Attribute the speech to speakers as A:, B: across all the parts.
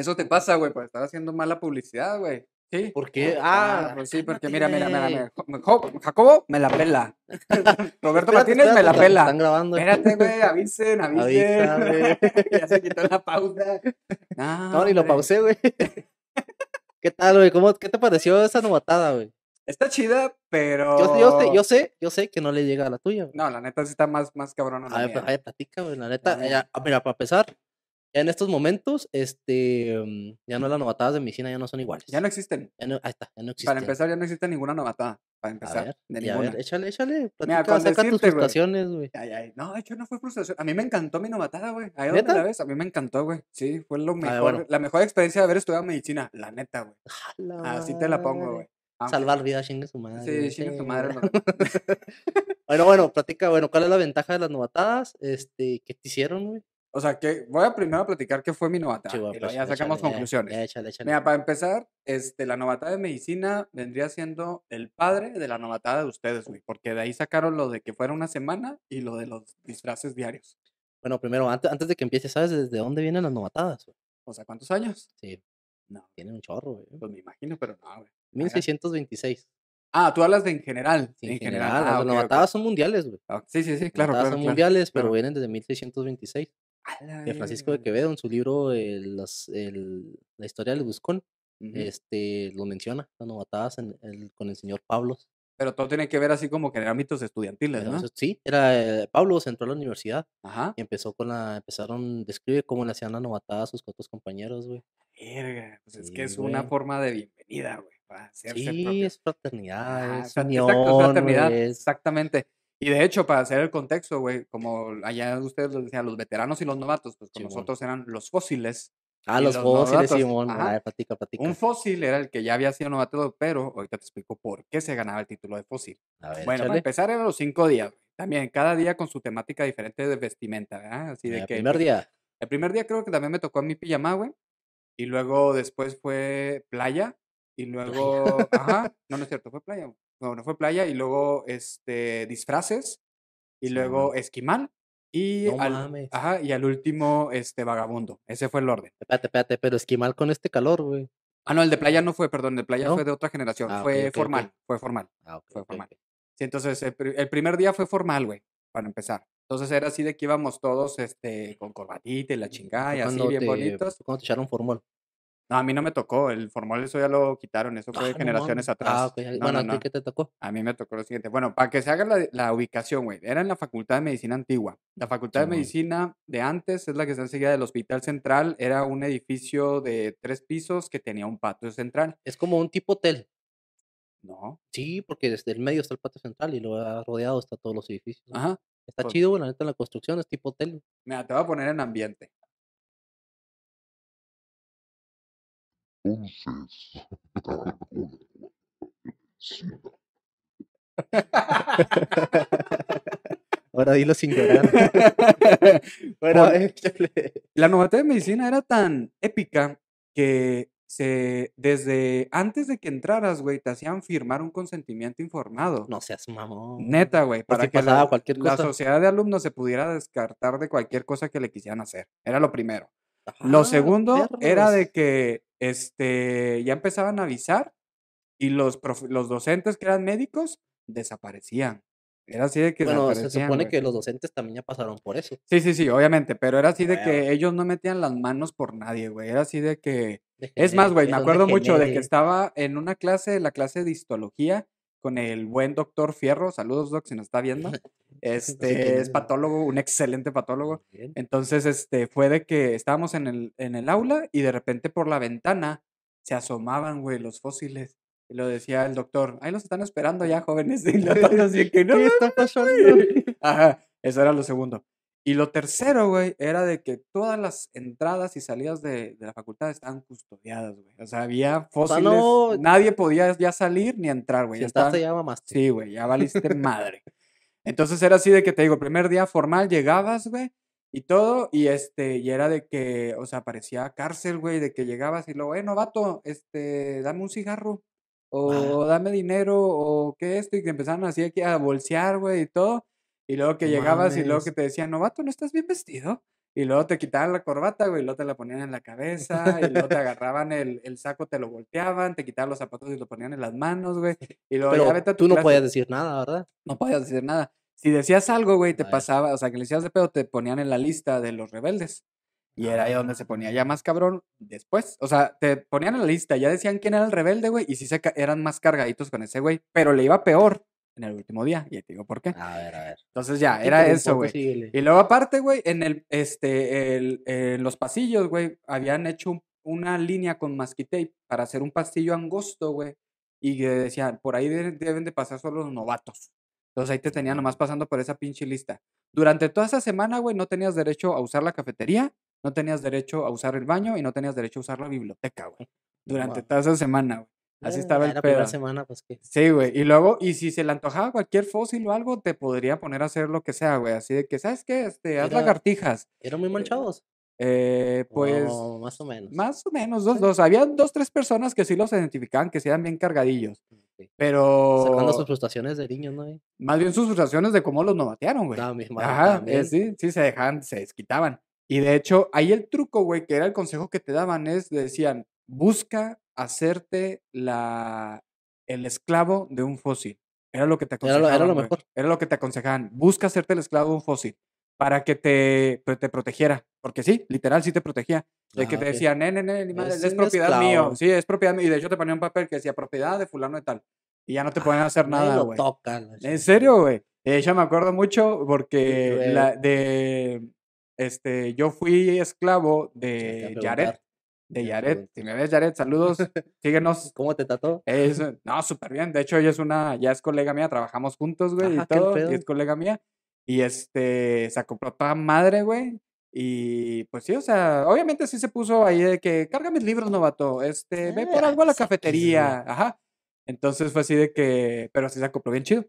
A: Eso te pasa, güey, por estar haciendo mala publicidad, güey. Sí.
B: ¿Por qué?
A: Ah,
B: Ah,
A: pues sí, porque mira, mira, mira, mira. Jacobo me la pela. Roberto Martínez me la pela.
B: Están grabando.
A: Espérate, güey, avisen, avisen. Ya se quitó la pausa.
B: No, ni lo pausé, güey. ¿Qué tal, güey? ¿Cómo, ¿Qué te pareció esa novatada, güey?
A: Está chida, pero.
B: Yo, yo, sé, yo sé, yo sé que no le llega a la tuya, güey.
A: No, la neta sí está más, más cabrona.
B: A ver,
A: mía.
B: pues, a ver, platica, güey. La neta, ya- ah, mira, para empezar, ya en estos momentos, este, mm, ya no las novatadas de medicina ya no son iguales.
A: Ya no existen.
B: Ya no- ahí está, ya no existen.
A: Para empezar, ya no existe ninguna novatada. Para
B: a
A: empezar,
B: ver,
A: de
B: y a
A: ninguna.
B: ver, échale, échale.
A: Mira,
B: Platica,
A: con
B: saca tus
A: decirte, güey.
B: frustraciones, güey.
A: Ay, ay. No, de hecho no fue frustración. A mí me encantó mi novatada, güey. Ahí donde la ves, a mí me encantó, güey. Sí, fue lo mejor.
B: bueno.
A: La mejor experiencia de haber estudiado medicina, la neta, güey.
B: Jala
A: Así te la pongo, güey. Ah,
B: Salvar vidas, chingue su madre.
A: Sí, chinga tu madre. no.
B: Bueno, bueno, platica, bueno, ¿cuál es la ventaja de las novatadas? Este, ¿qué te hicieron, güey?
A: O sea, que voy a primero platicar qué fue mi novatada.
B: Sí, pues,
A: ya sacamos
B: échale,
A: conclusiones.
B: ya, échale, échale.
A: Mira, para empezar, este, la novatada de medicina vendría siendo el padre de la novatada de ustedes, güey. Porque de ahí sacaron lo de que fuera una semana y lo de los disfraces diarios.
B: Bueno, primero, antes, antes de que empieces, ¿sabes desde dónde vienen las novatadas? güey?
A: O sea, ¿cuántos años?
B: Sí,
A: No,
B: tienen un chorro, güey.
A: pues me imagino, pero no, güey.
B: 1626.
A: Ah, tú hablas de en general.
B: Sí,
A: en
B: en
A: general.
B: general,
A: Ah,
B: las novatadas son mundiales, güey.
A: Ah, Sí, sí, sí,
B: Las
A: claro,
B: novatadas
A: claro.
B: son
A: claro,
B: mundiales, pero vienen desde 1626. De Francisco de. Quevedo, en su libro el- las- el- La historia del Buscón, este, lo menciona, las novatadas en el- con el señor Pablos.
A: Pero todo tiene que ver así como que en ámbitos estudiantiles, ¿no?
B: Sí, era eh, Pablos entró a la universidad
A: Ajá.
B: y empezó con la, empezaron, describe cómo le hacían la novatada a sus otros compañeros, güey.
A: Verga, pues es que es una forma de bienvenida, güey, para
B: Sí,
A: propio.
B: es fraternidad,
A: Ajá,
B: es unión,
A: exacto, fraternidad,
B: es-
A: exactamente. Y de hecho, para hacer el contexto, güey, como allá ustedes lo decían, los veteranos y los novatos, pues con
B: Simón.
A: nosotros eran los fósiles.
B: Ah, los
A: los
B: fósiles, Simón.
A: ajá.
B: Platica, platica.
A: Un fósil era el que ya había sido novato, pero ahorita te explico por qué se ganaba el título de fósil.
B: A ver,
A: Bueno, para empezar eran los cinco días. También, cada día con su temática diferente de vestimenta, ¿verdad? Así de
B: Mira,
A: que
B: primer día.
A: el primer día creo que también me tocó a mi pijamá, güey. Y luego después fue playa. Y luego, ajá, no, no es cierto, fue playa. güey. No, no fue playa. Y luego, este, disfraces. Y
B: Sí,
A: luego esquimal. Y
B: No
A: al,
B: mames.
A: ajá, y al último, este, vagabundo. Ese fue el orden.
B: Espérate, espérate, pero esquimal con este calor, güey.
A: Ah, no, el de playa no fue, perdón, el de playa
B: ¿No?
A: fue de otra generación.
B: Ah,
A: fue formal, fue formal.
B: Ah, ok,
A: Fue formal. Sí, entonces el, pri- el primer día fue formal, güey, para empezar. Entonces era así de que íbamos todos, este, con corbatita y la chingada y así, bien
B: te-
A: bonitos.
B: fue Cuando te echaron formol.
A: No, a mí no me tocó, el formal eso ya lo quitaron, eso fue
B: Ah, no
A: generaciones atrás.
B: Ah, ok.
A: No,
B: bueno,
A: no,
B: ¿a ti
A: no.
B: qué te tocó?
A: A mí me tocó lo siguiente. Bueno, para que se haga la, la ubicación, güey, era en la Facultad de Medicina Antigua. La Facultad de. Medicina de antes es la que está enseguida del Hospital Central. Era un edificio de tres pisos que tenía un patio central.
B: Es como un tipo hotel.
A: No,
B: Sí, porque desde el medio está el patio central y lo ha rodeado está todos los edificios.
A: ajá.
B: Está
A: pues-
B: chido, güey, la neta, la construcción es tipo hotel.
A: Mira, te voy a poner en ambiente.
C: Entonces.
B: Ahora dilo sin llorar. bueno,
A: Por-
B: échale.
A: La novatada de medicina era tan épica que se, desde antes de que entraras, güey, te hacían firmar un consentimiento informado.
B: no seas mamón.
A: Neta, güey,
B: Por
A: para
B: si
A: que la,
B: cualquier
A: la
B: cosa.
A: sociedad de alumnos se pudiera descartar de cualquier cosa que le quisieran hacer. Era lo primero.
B: Ah,
A: Lo segundo era de que este, ya empezaban a avisar y los, los docentes que eran médicos desaparecían. Era así de que
B: Bueno, se supone
A: güey.
B: que los docentes también ya pasaron por eso.
A: Sí, sí, sí, obviamente, pero era así de que ellos no metían las manos por nadie, güey. Era así de que... Es más, güey, me acuerdo mucho de que estaba en una clase, la clase de histología, con el buen doctor Fierro. Saludos, doc, si nos está viendo. Este es patólogo, un excelente patólogo. Entonces, este, fue de que estábamos en el, en el aula y de repente por la ventana se asomaban, güey, los fósiles. Y lo decía el doctor, ahí los están esperando ya, jóvenes. Y los otros así que no.
B: ¿Qué está pasando?
A: Ajá, eso era lo segundo. Y lo tercero, güey, era de que todas las entradas y salidas de, de la facultad estaban custodiadas, güey. O sea, había fósiles.
B: no-
A: Nadie podía ya salir ni entrar, güey.
B: Si
A: ya
B: estás
A: estaban-
B: ya mamaste.
A: Sí, güey, ya valiste madre. Entonces era así de que te digo, el primer día formal llegabas, güey, y todo, y este, y era de que, o sea, parecía cárcel, güey, de que llegabas y luego, eh, novato, este, dame un cigarro, o dame dinero, o qué esto, y que empezaron así aquí a bolsear, güey, y todo, y luego que llegabas y luego que te decían, novato, ¿no estás bien vestido? y luego te quitaban la corbata, güey, y luego te la ponían en la cabeza, y luego te agarraban el, el saco, te lo volteaban, te quitaban los zapatos y lo ponían en las manos, güey. Y luego ya
B: Pero
A: vete a tu
B: tú no
A: clase.
B: podías decir nada, ¿verdad?
A: No podías decir nada. Si decías algo, güey, te
B: ya.
A: pasaba, o sea, que le decías de pedo, te ponían en la lista de los rebeldes. Y era ahí donde se ponía ya más cabrón después. O sea, te ponían en la lista, ya decían quién era el rebelde, güey, y sí se eran más cargaditos con ese güey, pero le iba peor en el último día. Y te digo por qué.
B: A ver, a ver.
A: Entonces ya, era eso, güey. Y luego aparte, güey, en el, este, el, en los pasillos, güey, habían hecho un- una línea con masquitape para hacer un pasillo angosto, güey. Y decían, por ahí de- deben de pasar solo los novatos. Entonces ahí te tenían nomás pasando por esa pinche lista. Durante toda esa semana, güey, no tenías derecho a usar la cafetería, no tenías derecho a usar el baño y no tenías derecho a usar la biblioteca, güey. Durante toda esa semana, güey. Así
B: Eh,
A: estaba el
B: la primera
A: pedo.
B: semana, pues que.
A: Sí, güey. Y luego, y si se le antojaba cualquier fósil o algo, te podría poner a hacer lo que sea, güey. Así de que, ¿sabes qué? Este, haz
B: Era-
A: lagartijas.
B: ¿Eran muy manchados?
A: Eh, pues,
B: O más o menos.
A: más o menos, dos, dos. Había dos, tres personas que sí los identificaban, que sí eran bien cargadillos.
B: Ok.
A: Pero,
B: Sacando sus frustraciones de niños, ¿no? güey?
A: más bien sus frustraciones de cómo los novatearon, güey.
B: No, mi madre
A: Ajá, eh, sí, sí, se dejaban, se desquitaban. Y de hecho, ahí el truco, güey, que era el consejo que te daban, es, decían, busca hacerte la, el esclavo de un fósil. Era lo que te
B: Era lo-
A: aconsejaban.
B: era lo mejor.
A: Era lo que te aconsejaban. Busca hacerte el esclavo de un fósil para que te, pues, te protegiera. Porque sí, literal, sí te protegía. De que
B: Ah,
A: te decían, nene, nene, ni madre,
B: Es
A: propiedad mío. Sí, es propiedad mío. Y de hecho te ponían un papel que decía propiedad de fulano de tal. Y ya no te podían hacer nada, güey.
B: toca. la
A: En serio, güey. De hecho, me acuerdo mucho porque la, de, este, yo fui esclavo de Yaret. De Yaret. Si me ves, Yaret, saludos. Síguenos.
B: ¿Cómo te trató?
A: Es, no, súper bien. De hecho, ella es una, ya es colega mía, trabajamos juntos, güey,
B: Ajá,
A: y todo. Y es colega mía. Y este, se acopló toda madre, güey. Y pues sí, o sea, obviamente sí se puso ahí de que carga mis libros, novato. Este, ve por
B: Ah,
A: algo a la cafetería. Ajá. Entonces fue así de que, pero sí se acopló bien chido.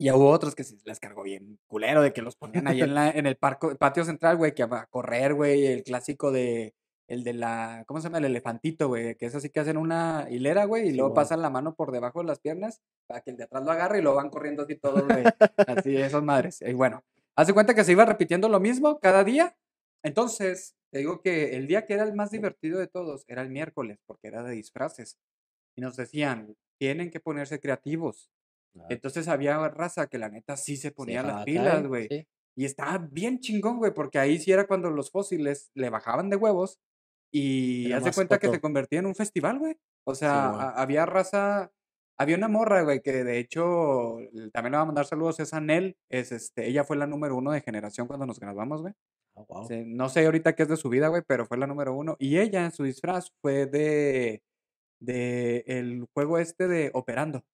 A: Y hubo otros que sí les cargó bien culero, de que los ponían ahí en, la, en el parco, patio central, güey, que a correr, güey, el clásico de, el de la, ¿cómo se llama? El elefantito, güey, que es así que hacen una hilera, güey, y luego
B: Simón.
A: pasan la mano por debajo de las piernas para que el de atrás lo agarre y lo van corriendo así todos, güey. Así, esas madres. Y bueno, hace cuenta que se iba repitiendo lo mismo cada día. Entonces, te digo que el día que era el más divertido de todos era el miércoles, porque era de disfraces. Y nos decían, tienen que ponerse creativos.
B: Ah,
A: Entonces había raza que la neta sí se ponía las
B: dejaba
A: pilas,
B: caer,
A: güey.
B: sí.
A: Y estaba bien chingón, güey, porque ahí sí era cuando los fósiles le bajaban de huevos y hace
B: más
A: cuenta que se convertía en un festival, güey. O sea, había raza, había una morra, güey, que de hecho también le va a mandar saludos, es Anel, es este, ella fue la número uno de generación cuando nos graduamos, güey.
B: Ah, guau.
A: Se- No sé ahorita qué es de su vida, güey, pero fue la número uno. Y ella en su disfraz fue de, de el juego este de Operando.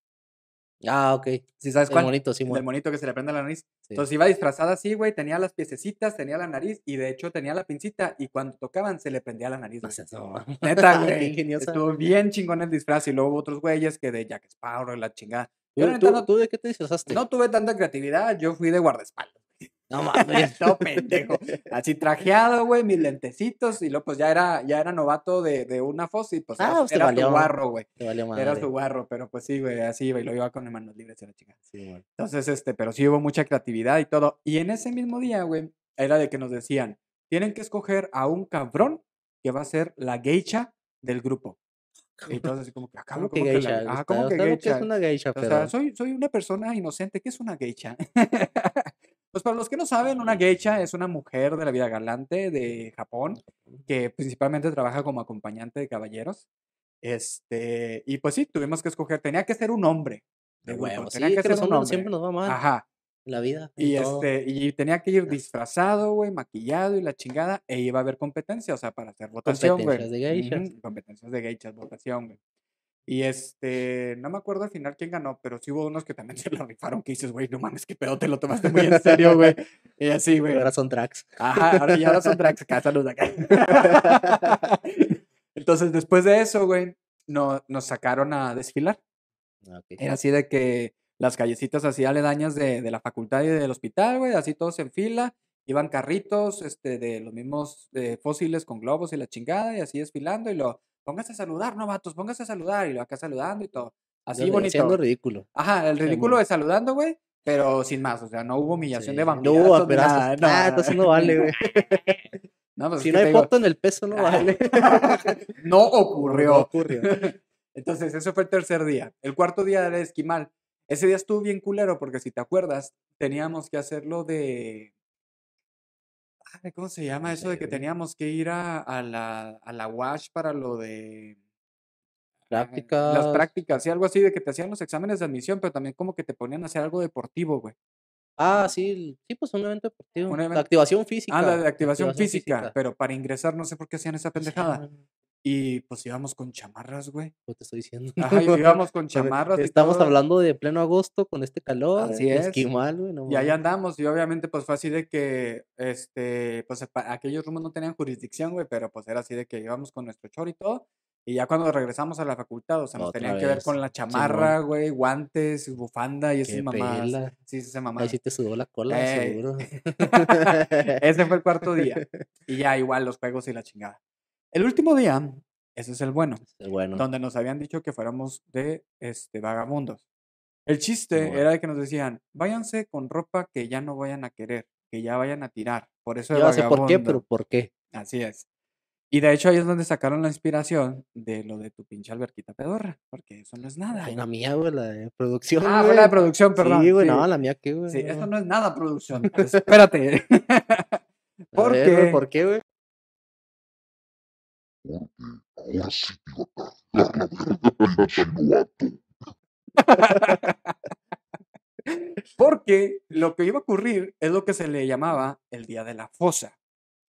B: Ah, ok.
A: ¿Sí sabes
B: El
A: cuál?
B: monito,
A: El
B: sí,
A: del monito que se le prende la nariz.
B: Sí.
A: Entonces iba disfrazada así, güey, tenía las piececitas, tenía la nariz y de hecho tenía la pincita y cuando tocaban se le prendía la nariz.
B: No.
A: Neta, güey. Estuvo bien chingón el disfraz y luego hubo otros güeyes que de Jack Sparrow y la chingada.
B: ¿Tú,
A: Yo neta
B: tú-
A: no,
B: tú de qué te disfrazaste?
A: no tuve tanta creatividad, yo fui de guardaespaldas.
B: No mames.
A: no, pendejo. Así trajeado, güey, mis lentecitos y luego pues ya era, ya era novato de, de una fósil, pues
B: Ah,
A: era,
B: pues
A: era su
B: valió.
A: guarro, güey. Era su guarro, pero pues sí, güey, así iba y lo iba con manos libres y la chingada.
B: Sí, bueno.
A: Entonces, este, pero sí hubo mucha creatividad y todo. Y en ese mismo día, güey, era de que nos decían, tienen que escoger a un cabrón que va a ser la geisha del grupo. Y así como que, ah, cabrón,
B: ¿Cómo que
A: ¿cómo que la-
B: geisha? Está-
A: ¿cómo que geisha?
B: es una geisha,
A: O sea, soy, soy una persona inocente. ¿Qué es una geisha? pues para los que no saben, una geisha es una mujer de la vida galante de Japón que principalmente trabaja como acompañante de caballeros. Este, y pues sí, tuvimos que escoger, tenía que ser un hombre.
B: De
A: de grupo,
B: huevo. Sí,
A: tenía
B: que,
A: que ser un hombre.
B: siempre nos va mal
A: Ajá.
B: la vida.
A: Y
B: todo.
A: este, y tenía que ir disfrazado, güey, maquillado y la chingada, e iba a haber competencia, o sea, para hacer votación, güey.
B: Competencias de geishas.
A: Competencias de geishas, votación, güey. Y este, no me acuerdo al final quién ganó, pero sí hubo unos que también se la rifaron, que dices, güey, no mames, qué pedo, te lo tomaste muy en serio, güey. Y así, güey.
B: Ahora son tracks.
A: Ajá, ahora, y ahora son drags acá, salud acá. Entonces, después de eso, güey, no, nos sacaron a desfilar.
B: Ah, ok.
A: Era así de que las callecitas así aledañas de, de la facultad y del hospital, güey, así todos en fila, iban carritos, este, de los mismos eh, fósiles con globos y la chingada, y así desfilando, y lo, póngase a saludar, novatos, póngase a saludar, y lo acá saludando y todo. Así
B: Haciendo-
A: bonito.
B: Ridículo.
A: Ajá, el ridículo de saludando, güey, Pero sin más, o sea, no hubo humillación de
B: Sí.
A: vampirazos.
B: No,
A: ni
B: pero
A: nada,
B: ah, entonces no vale, güey.
A: No, pues es
B: Si
A: que
B: no
A: te
B: hay
A: digo,
B: foto en el peso, no vale.
A: no ocurrió.
B: No ocurrió.
A: Entonces, eso fue el tercer día. El cuarto día era esquimal. Ese día estuvo bien culero porque si te acuerdas, teníamos que hacerlo de... ¿Cómo se llama eso de que
B: güey.
A: teníamos que ir a, a la, a la WASH para lo de...
B: Prácticas.
A: Las prácticas, sí, algo así de que te hacían los exámenes de admisión, pero también como que te ponían a hacer algo deportivo, güey.
B: Ah, sí, sí, pues un evento deportivo.
A: Un
B: La activación física.
A: Ah, la de activación física, pero para ingresar no sé por qué hacían esa pendejada. Y pues íbamos con chamarras, güey.
B: pues te estoy diciendo.
A: Ajá, y íbamos con chamarras.
B: Estamos hablando de pleno agosto con este calor.
A: Así es.
B: Esquimal, güey. no
A: Y ahí andamos, y obviamente pues fue así de que, este, pues aquellos rumos no tenían jurisdicción, güey, pero pues era así de que íbamos con nuestro chor y todo, y ya cuando regresamos a la facultad, o sea, nos
B: Otra
A: tenían que ver con la chamarra, güey, guantes, bufanda y esas
B: pela.
A: Sí, esa
B: Ahí
A: mamada.
B: sí te sudó la cola,
A: Ey.
B: seguro.
A: Ese fue el cuarto día. Y ya igual los juegos y la chingada. El último día, ese es el bueno,
B: Sí, bueno,
A: donde nos habían dicho que fuéramos de este, vagabundos. El chiste
B: Bueno.
A: era de que nos decían, váyanse con ropa que ya no vayan a querer, que ya vayan a tirar. Por eso
B: yo no sé por qué,
A: vagabundo".
B: pero ¿por qué?
A: Así es. Y de hecho ahí es donde sacaron la inspiración de lo de tu pinche alberquita pedorra, porque eso no es nada.
B: Ay,
A: güey.
B: la mía, güey, la de producción.
A: Ah, fue la de
B: güey.
A: producción, perdón.
B: Sí, güey,
A: sí.
B: no, la mía qué, güey.
A: Sí,
B: no.
A: eso no es nada producción. Espérate.
B: A
A: ¿Por
B: ver, güey,
A: qué?
B: ¿Por qué, güey?
C: Porque ahora sí la
A: lo que iba a ocurrir es lo que se le llamaba el día de la fosa.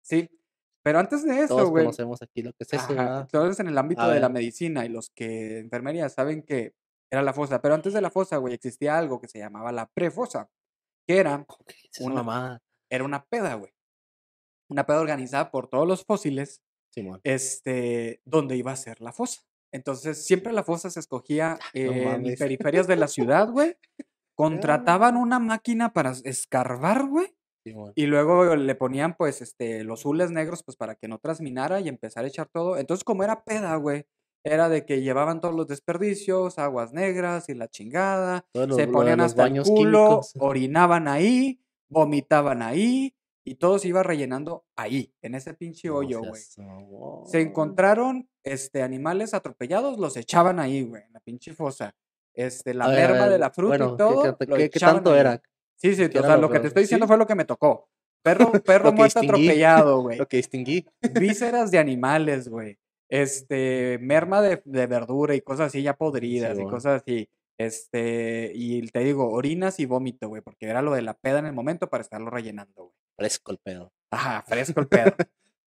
A: ¿Sí? Pero antes de eso,
B: Todos
A: güey.
B: conocemos aquí lo que es eso,
A: todos en el ámbito de la medicina y los que enfermería saben que era la fosa. Pero antes de la fosa, güey, existía algo que se llamaba la prefosa, que era,
B: ¿Qué es esa
A: una-
B: mamada?
A: era una peda, güey. Una peda organizada por todos los fósiles, Este, donde iba a ser la fosa. Entonces, siempre la fosa se escogía en
B: mames.
A: periferias de la ciudad, güey. Contrataban una máquina para escarbar, güey. Y luego le ponían, pues, este, los hules negros, pues, para que no transminara y empezar a echar todo. Entonces, como era peda, güey, era de que llevaban todos los desperdicios, aguas negras y la chingada. Se ponían hasta el culo,
B: químicos.
A: orinaban ahí, vomitaban ahí y todo se iba rellenando ahí, en ese pinche hoyo, güey. Se encontraron, este, animales atropellados, los echaban ahí, güey, en la pinche fosa. Este, la merma de la fruta
B: bueno,
A: y
B: ¿qué-
A: todo,
B: qué- tanto
A: ahí.
B: era?
A: Sí, sí,
B: ¿Qué
A: o sea,
B: lo
A: lo que te estoy diciendo
B: ¿Sí?
A: fue lo que me tocó. Perro, perro muerto atropellado, güey.
B: Lo que distinguí.
A: Vísceras de animales, güey. Este, merma de, de verdura y cosas así ya podridas y cosas así. Este, y te digo, orinas y vómito, güey, porque era lo de la peda en el momento para estarlo rellenando, güey.
B: Fresco el pedo.
A: Ajá, fresco el pedo.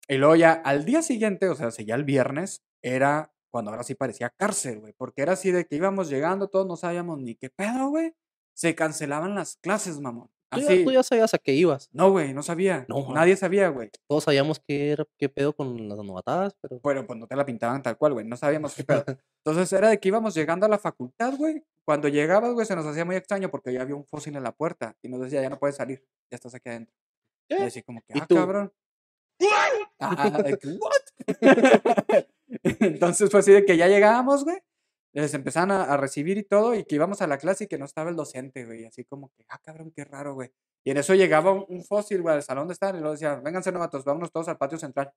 A: y luego ya al día siguiente, o sea, ya el viernes, era cuando ahora sí parecía cárcel, güey, porque era así de que íbamos llegando, todos no sabíamos ni qué pedo, güey. Se cancelaban las clases, mamón.
B: Tú ya,
A: Así.
B: tú ya sabías a qué ibas.
A: No, güey, no sabía.
B: No,
A: Nadie sabía, güey.
B: Todos sabíamos qué, era, qué pedo con las novatadas, pero
A: Pero pues no te la pintaban tal cual, güey. No sabíamos qué pedo. Entonces era de que íbamos llegando a la facultad, güey. Cuando llegabas, güey, se nos hacía muy extraño porque ya había un fósil en la puerta y nos decía, ya no puedes salir, ya estás aquí adentro. Y
B: ¿Qué?
A: así como que,
B: ¿Y
A: ah,
B: tú?
A: cabrón. Que, "What?" Entonces fue así de que ya llegábamos, güey. Les empezaban a, a recibir y todo, y que íbamos a la clase y que no estaba el docente, güey. Así como que, ah, cabrón, qué raro, güey. Y en eso llegaba un, un fósil, güey, al salón de estar, y luego decían, vénganse novatos, vámonos todos al patio central.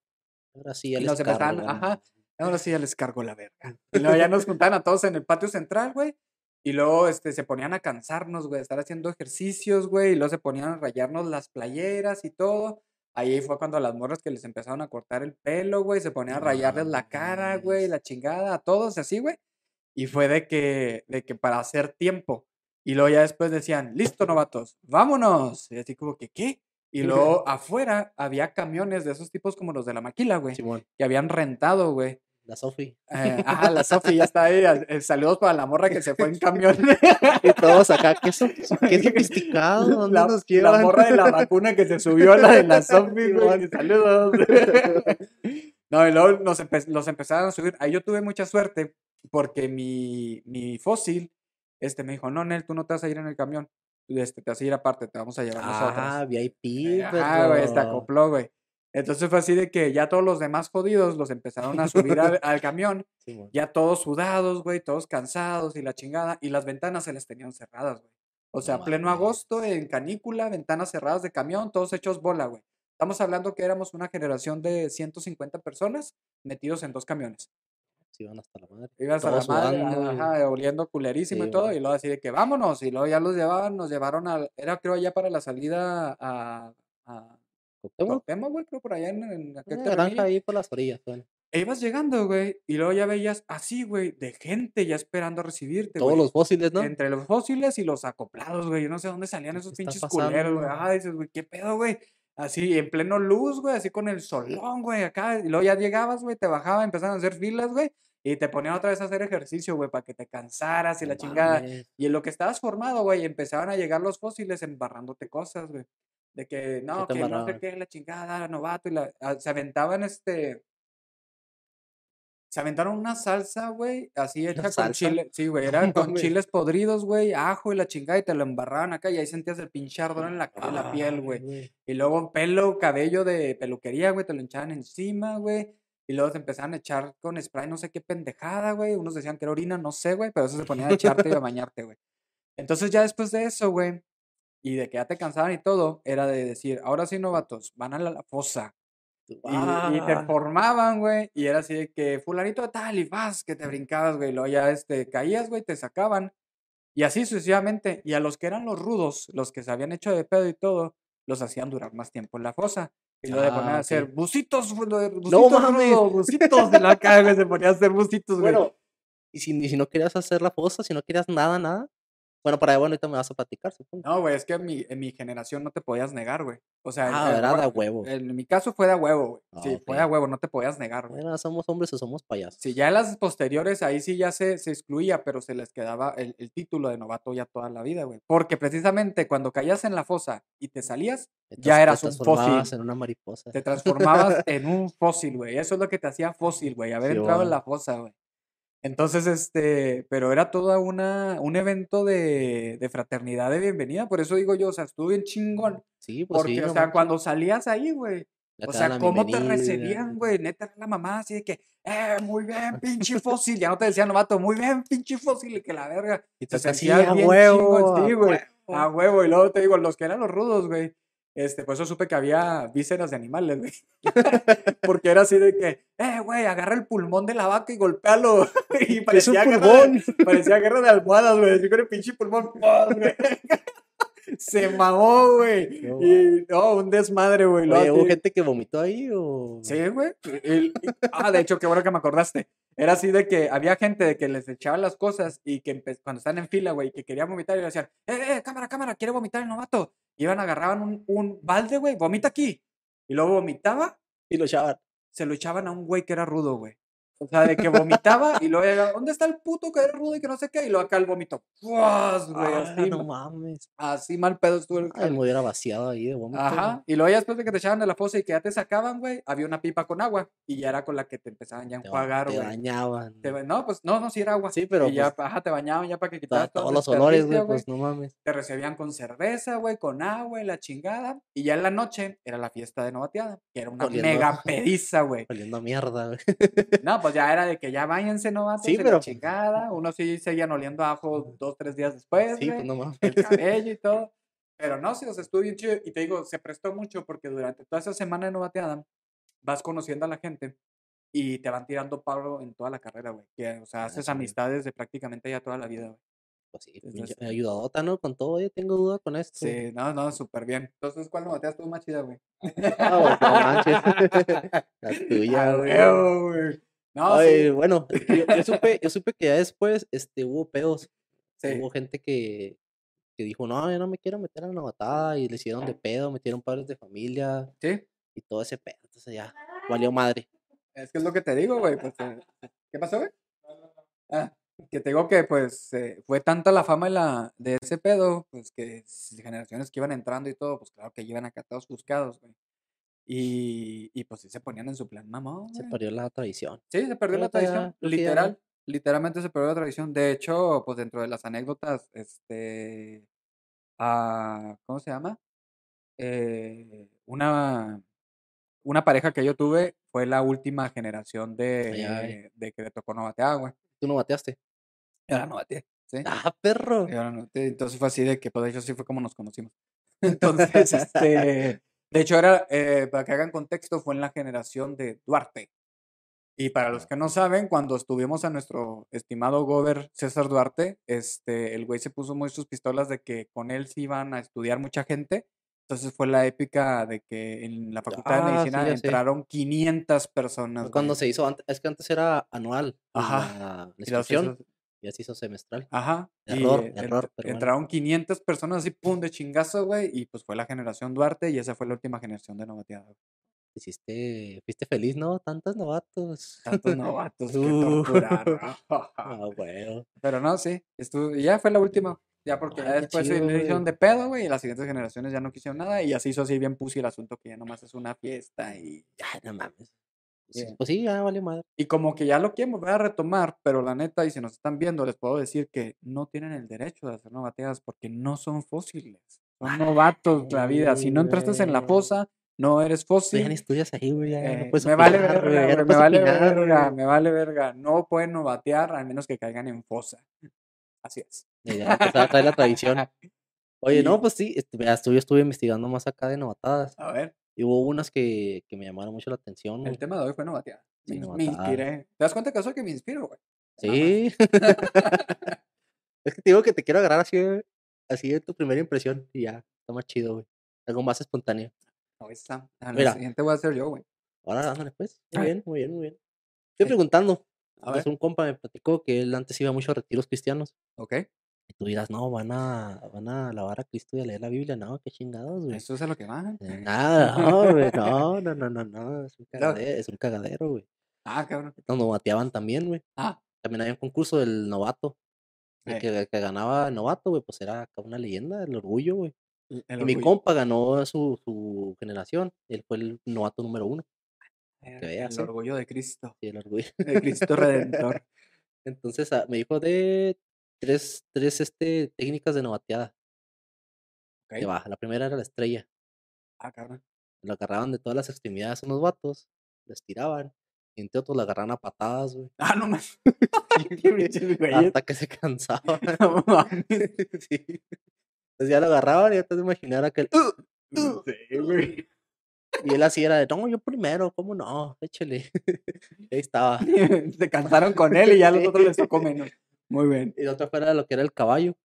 B: ahora sí ya
A: Y
B: les cargo,
A: ajá. Ahora sí ya les cargo la verga. Y luego ya nos juntaban a todos en el patio central, güey. Y luego este, se ponían a cansarnos, güey, a estar haciendo ejercicios, güey. Y luego se ponían a rayarnos las playeras y todo. Ahí fue cuando las morras que les empezaron a cortar el pelo, güey, se ponían a rayarles la cara, güey, la chingada, a todos así, güey. Y fue de que, de que para hacer tiempo. Y luego ya después decían, listo, novatos, vámonos. Y así como que, ¿qué? Y luego afuera había camiones de esos tipos como los de la maquila, güey que habían rentado, güey.
B: La Sofi.
A: Eh, ajá, la Sofi ya está ahí. eh, Saludos para la morra que se fue en camión.
B: Y todos acá, qué, so- qué sofisticado, ¿dónde
A: La,
B: nos
A: la morra de la vacuna que se subió a la de la Sofi, güey. Que Saludos. No, y luego nos empe- los empezaron a subir. Ahí yo tuve mucha suerte porque mi, mi fósil este, me dijo, no, Nel, tú no te vas a ir en el camión. Este, te vas a ir aparte, te vamos a llevar nosotros.
B: Ah, VIP,
A: Ajá, güey, se
B: perro.
A: acopló, güey. Entonces fue así de que ya todos los demás jodidos los empezaron a subir al, al camión, ya todos sudados, güey, todos cansados y la chingada, y las ventanas se les tenían cerradas, güey. O sea,
B: No
A: pleno agosto, en canícula, ventanas cerradas de camión, todos hechos bola, güey. Estamos hablando que éramos una generación de 150 personas metidos en dos camiones.
B: Se iban hasta la madre.
A: Ibas a la madre,
B: sudando,
A: ajá, oliendo culerísimo y
B: Sí,
A: todo,
B: güey.
A: y luego así de que vámonos, y luego ya los llevaban, nos llevaron a, era creo ya para la salida a, a
B: Cuauhtémoc,
A: Cuauhtémoc, güey, creo por allá en, en aquel
B: una granja ahí por las orillas. bueno.
A: E ibas llegando, güey, y luego ya veías así, güey, de gente ya esperando a recibirte,
B: Todos
A: güey.
B: los fósiles, ¿no?
A: Entre los fósiles y los acoplados, güey. Yo no sé dónde salían
B: ¿Qué
A: esos pinches culeros, güey. Ajá, dices, güey, ¿qué pedo, güey? Así, en pleno luz, güey, así con el solón, güey, acá. Y luego ya llegabas, güey, te bajaba, empezaban a hacer filas, güey. Y te ponían otra vez a hacer ejercicio, güey, para que te cansaras y la chingada. Y en lo que estabas formado, güey, empezaban a llegar los fósiles embarrándote cosas, güey. De que, no, que no sé qué, la chingada, novato. Y la, ah, se aventaban este. Se aventaron una salsa, güey, así hecha con chile. Sí, güey,
B: No
A: era con chiles podridos, güey, ajo y la chingada, y te lo embarraban acá, y ahí sentías el pinche ardor en la, en la piel, güey. Y luego pelo, cabello de peluquería, güey, te lo echaban encima, güey. Y luego te empezaban a echar con spray, no sé qué pendejada, güey. Unos decían que era orina, no sé, güey, pero eso se ponían a echarte y a bañarte, güey. Entonces ya después de eso, güey, y de que ya te cansaban y todo, era de decir, ahora sí, novatos, van a la, la fosa. Y, y te
B: Ah,
A: formaban, güey, y era así de que fulanito de tal y vas, que te brincabas, güey. Luego ya este, caías, güey, te sacaban. Y así sucesivamente. Y a los que eran los rudos, los que se habían hecho de pedo y todo, los hacían durar más tiempo en la fosa. Y le ponían
B: Ah,
A: a hacer busitos, lo de busitos,
B: mames.
A: rudo, busitos de la cara, güey, se ponía a hacer busitos, güey.
B: Bueno, y si, y si no querías hacer la fosa, si no querías nada, nada. Bueno, para bueno, ahorita me vas a platicar, supongo.
A: No, güey, es que en mi, en mi generación no te podías negar, güey. O sea,
B: Ah, era de huevo.
A: En mi caso fue de huevo, güey.
B: Ah,
A: Sí, fue de huevo, no te podías negar, güey.
B: Bueno, somos hombres o somos payasos.
A: Sí, ya en las posteriores ahí sí ya se, se excluía, pero se les quedaba el, el título de novato ya toda la vida, güey. Porque precisamente cuando caías en la fosa y te salías,
B: Te
A: ya
B: te
A: eras un
B: transformabas
A: fósil.
B: en una mariposa.
A: te transformabas en un fósil, güey. Eso es lo que te hacía fósil, güey, haber
B: Sí,
A: entrado en la fosa, güey. Entonces, este, pero era toda una, un evento de, de fraternidad, de bienvenida. Por eso digo yo, o sea, estuvo bien chingón.
B: Sí, pues
A: Porque,
B: sí.
A: o
B: no
A: sea,
B: manches,
A: cuando salías ahí, güey, o
B: te
A: sea, ¿cómo te recibían, güey? Neta, la mamá así de que, eh, muy bien, pinche fósil. Ya no te decían novato, muy bien, pinche fósil, y que la verga.
B: Y así,
A: sentía
B: a huevo, a
A: sí, güey.
B: huevo.
A: A huevo. Y luego te digo, los que eran los rudos, güey. Este, por eso supe que había vísceras de animales, güey. Porque era así de que, eh, güey, agarra el pulmón de la vaca y golpealo. y
B: Es un
A: parecía guerra,
B: pulmón.
A: de, parecía guerra de almohadas, güey. Así con el pinche pulmón. güey. Se mamó, güey.
B: No
A: Y no, un desmadre, güey.
B: ¿hubo gente que vomitó ahí o...?
A: Sí, güey. Ah, de hecho, qué bueno que me acordaste. Era así de que había gente de que les echaban las cosas y que cuando están en fila, güey, que querían vomitar y le decían, eh, eh, cámara, cámara, quiere vomitar el novato. Iban, agarraban un, un balde, güey, vomita aquí. Y luego vomitaba,
B: Y lo echaban.
A: se lo echaban a un güey que era rudo, güey. O sea, de que vomitaba y luego llegaba, ¿dónde está el puto que era rudo y que no sé qué? Y luego acá el vómito. ¡fuas, güey!
B: Ah,
A: así,
B: no
A: ma-
B: mames.
A: así mal pedo estuvo el
B: Ay, me hubiera vaciado ahí de vómito.
A: Ajá. Y luego ya después de que te echaban de la fosa y que ya te sacaban, güey, había una pipa con agua y ya era con la que te empezaban ya a enjuagar,
B: te
A: güey.
B: bañaban.
A: Te no, pues no, no, sí era agua.
B: Sí, pero
A: Y ya,
B: pues,
A: ajá, te bañaban ya para que
B: ta-
A: quitaras todo
B: todos
A: el
B: los olores, güey, pues no mames.
A: Te recibían con cerveza, güey, con agua y la chingada. Y ya en la noche era la fiesta de novateada, que era una
B: Oliendo.
A: mega pediza, güey.
B: Oliendo mierda, güey.
A: No, pues ya era de que ya váyanse novatos
B: Sí,
A: y la
B: pero, pues,
A: chingada. Unos sí seguían oliendo a ajo dos, tres días después,
B: Sí, pues no mames.
A: el cabello y todo. Pero no, sí, o sea, estuvo bien chido. Y te digo, se prestó mucho porque durante toda esa semana de novateada vas conociendo a la gente y te van tirando palo en toda la carrera, güey. O sea,
B: Ah,
A: haces amistades de prácticamente ya toda la vida, güey.
B: Pues sí,
A: Entonces,
B: pinche ayudadota, ¿no? Con todo, oye, tengo duda con esto.
A: Sí, no, no, súper bien. Entonces, ¿cuál novateada estuvo más chida, güey?
B: Ah, pues, no manches. La tuya, güey.
A: No,
B: Ay,
A: sí.
B: bueno, yo, yo supe, yo supe que ya después este, hubo pedos.
A: Sí.
B: Hubo gente que, que dijo, no, yo no me quiero meter a la novatada. Y le hicieron de pedo, metieron padres de familia
A: Sí.
B: y todo ese pedo. Entonces ya, valió madre.
A: Es que es lo que te digo, güey. Pues, eh, ¿Qué pasó, güey? Ah, que te digo que, pues, eh, fue tanta la fama de, la, de ese pedo, pues, que generaciones que iban entrando y todo, pues, claro que iban acá todos buscados, güey. Y, y, pues, sí se ponían en su plan, mamón,
B: Se perdió la tradición.
A: Sí, se perdió la tradición,
B: no.
A: literal. Literalmente se perdió la tradición. De hecho, pues, dentro de las anécdotas, este, ah, ¿cómo se llama? Eh, una, una pareja que yo tuve fue la última generación
B: Ay, ay.
A: de, de que le tocó novatear, güey.
B: ¿Tú no bateaste?
A: Era novateé. Sí.
B: Ah, perro.
A: Yo lo anoté, Entonces fue así de que, pues de hecho, sí fue como nos conocimos. Entonces, este, de hecho, era, eh, para que hagan contexto, fue en la generación de Duarte. Y para los que no saben, cuando estuvimos a nuestro estimado gober César Duarte, este, el güey se puso muy sus pistolas de que con él se iban a estudiar mucha gente. Entonces fue la épica de que en la Facultad
B: Ah,
A: de
B: sí,
A: Medicina entraron 500 personas.
B: Cuando
A: güey.
B: se hizo antes, es que antes era anual.
A: Ajá.
B: La, inscripción, ya se hizo semestral.
A: Ajá.
B: Error,
A: eh,
B: error,
A: entr-
B: pero bueno.
A: entraron 500 personas así, pum, de chingazo, güey. Y pues fue la generación Duarte y esa fue la última generación de novateada.
B: Hiciste, fuiste feliz, ¿no? Tantos novatos.
A: Tantos novatos
B: Uh.
A: torturaron.
B: Ah, bueno.
A: Pero no, sí. Estuvo, ya fue la última. Ya porque
B: Ay,
A: ya
B: qué
A: después se
B: chido, güey.
A: hicieron de pedo, güey. Y las siguientes generaciones ya no quisieron nada. Y así hizo así bien pussy el asunto que ya nomás es una fiesta. Y,
B: Ay, no mames. Sí. Pues sí, ya vale madre.
A: y como que ya lo quieren volver a retomar. Pero la neta, y si nos están viendo, les puedo decir que no tienen el derecho de hacer novateadas porque no son fósiles. Son novatos la vida. Si no entraste en la fosa, no eres
B: ya
A: fósil.
B: ni estudias ahí, güey. Ya, no
A: Eh, me vale verga,
B: güey, ya
A: güey,
B: no
A: me vale
B: opinar,
A: verga,
B: güey.
A: me vale verga. No pueden novatear a menos que caigan en fosa. Así es.
B: Y ya empezaba a traer la tradición. Oye, no, pues sí, este, estuve, estuve investigando más acá de novatadas.
A: A ver,
B: Y hubo unas que, que me llamaron mucho la atención.
A: el
B: güey.
A: tema de hoy fue novatear.
B: Sí,
A: Me, inspiré. ¿Te das cuenta que soy que me inspiro, güey?
B: Sí. es que te digo que te quiero agarrar así, güey, así de tu primera impresión y ya, está más chido, güey. Algo más espontáneo.
A: Ahí está. A la
B: Mira.
A: siguiente voy a ser yo, güey.
B: Ahora, ándale, pues. Muy bien, muy bien, muy bien. Estoy
A: Sí.
B: preguntando.
A: A
B: pues
A: ver.
B: un compa me platicó que él antes iba mucho a retiros cristianos.
A: Ok.
B: Tú dirás, no, van a, van a alabar a Cristo y a leer la Biblia. No, qué chingados, güey.
A: Eso es a lo que van.
B: Nada, no, güey. No, no, no, no, no. Es un
A: No.
B: cagadero, es un cagadero, güey.
A: Ah, cabrón.
B: Nos novateaban también, güey.
A: Ah,
B: También había un concurso del novato. El
A: Eh.
B: que, el que ganaba el novato, güey, pues era una leyenda, el orgullo, güey.
A: el el
B: Y mi compa ganó su, su generación. Él fue el novato número uno.
A: Eh,
B: que veas,
A: El orgullo de Cristo.
B: Sí, el orgullo.
A: De Cristo Redentor.
B: Entonces ah, me dijo de tres, tres este, técnicas de novateada.
A: Ok.
B: Que va, la primera era la estrella.
A: Ah, cabrón.
B: Lo agarraban de todas las extremidades unos vatos, les tiraban. Y entre otros la agarraban a patadas, güey.
A: Ah, no güeyes.
B: Hasta que se cansaban.
A: No
B: sí. Entonces ya lo agarraban y ya te imaginar aquel. "Uh", uh,
A: Sí, güey.
B: Y él así era de, no, yo primero, ¿cómo no? Échale. Ahí estaba.
A: Se cansaron con él y ya los otros les tocó menos. Muy bien.
B: Y la otra fuera lo que era el caballo.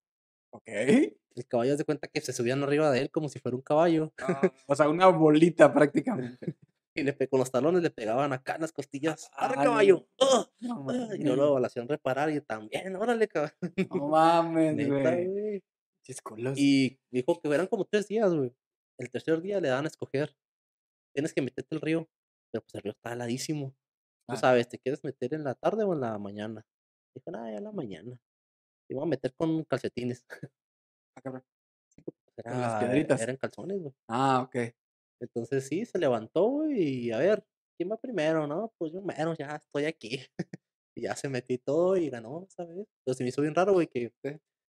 A: Ok.
B: El caballo de cuenta que se subían arriba de él como si fuera un caballo.
A: Ah, o sea, una bolita prácticamente.
B: Y le con los talones le pegaban acá en las costillas. ¡Arre,
A: Ah,
B: caballo!
A: no.
B: ¡Ah!
A: No,
B: Ah, Y luego lo hacían reparar y también, órale, caballo.
A: no mames, güey.
B: Y dijo que eran como tres días, güey. El tercer día le daban a escoger. Tienes que meterte al río. Pero pues el río está heladísimo. Tú
A: Ah.
B: sabes, ¿te quieres meter en la tarde o en la mañana? Dijo, ah, ya la mañana. Y voy a meter con calcetines.
A: Ah, cabrón.
B: Era,
A: Con las piedritas.
B: Eran calzones, güey.
A: Ah, ok.
B: Entonces sí, se levantó, y a ver, ¿quién va primero? No, pues yo mero, ya estoy aquí. y ya se metió y todo y ganó, ¿sabes? Entonces se me hizo bien raro, güey, que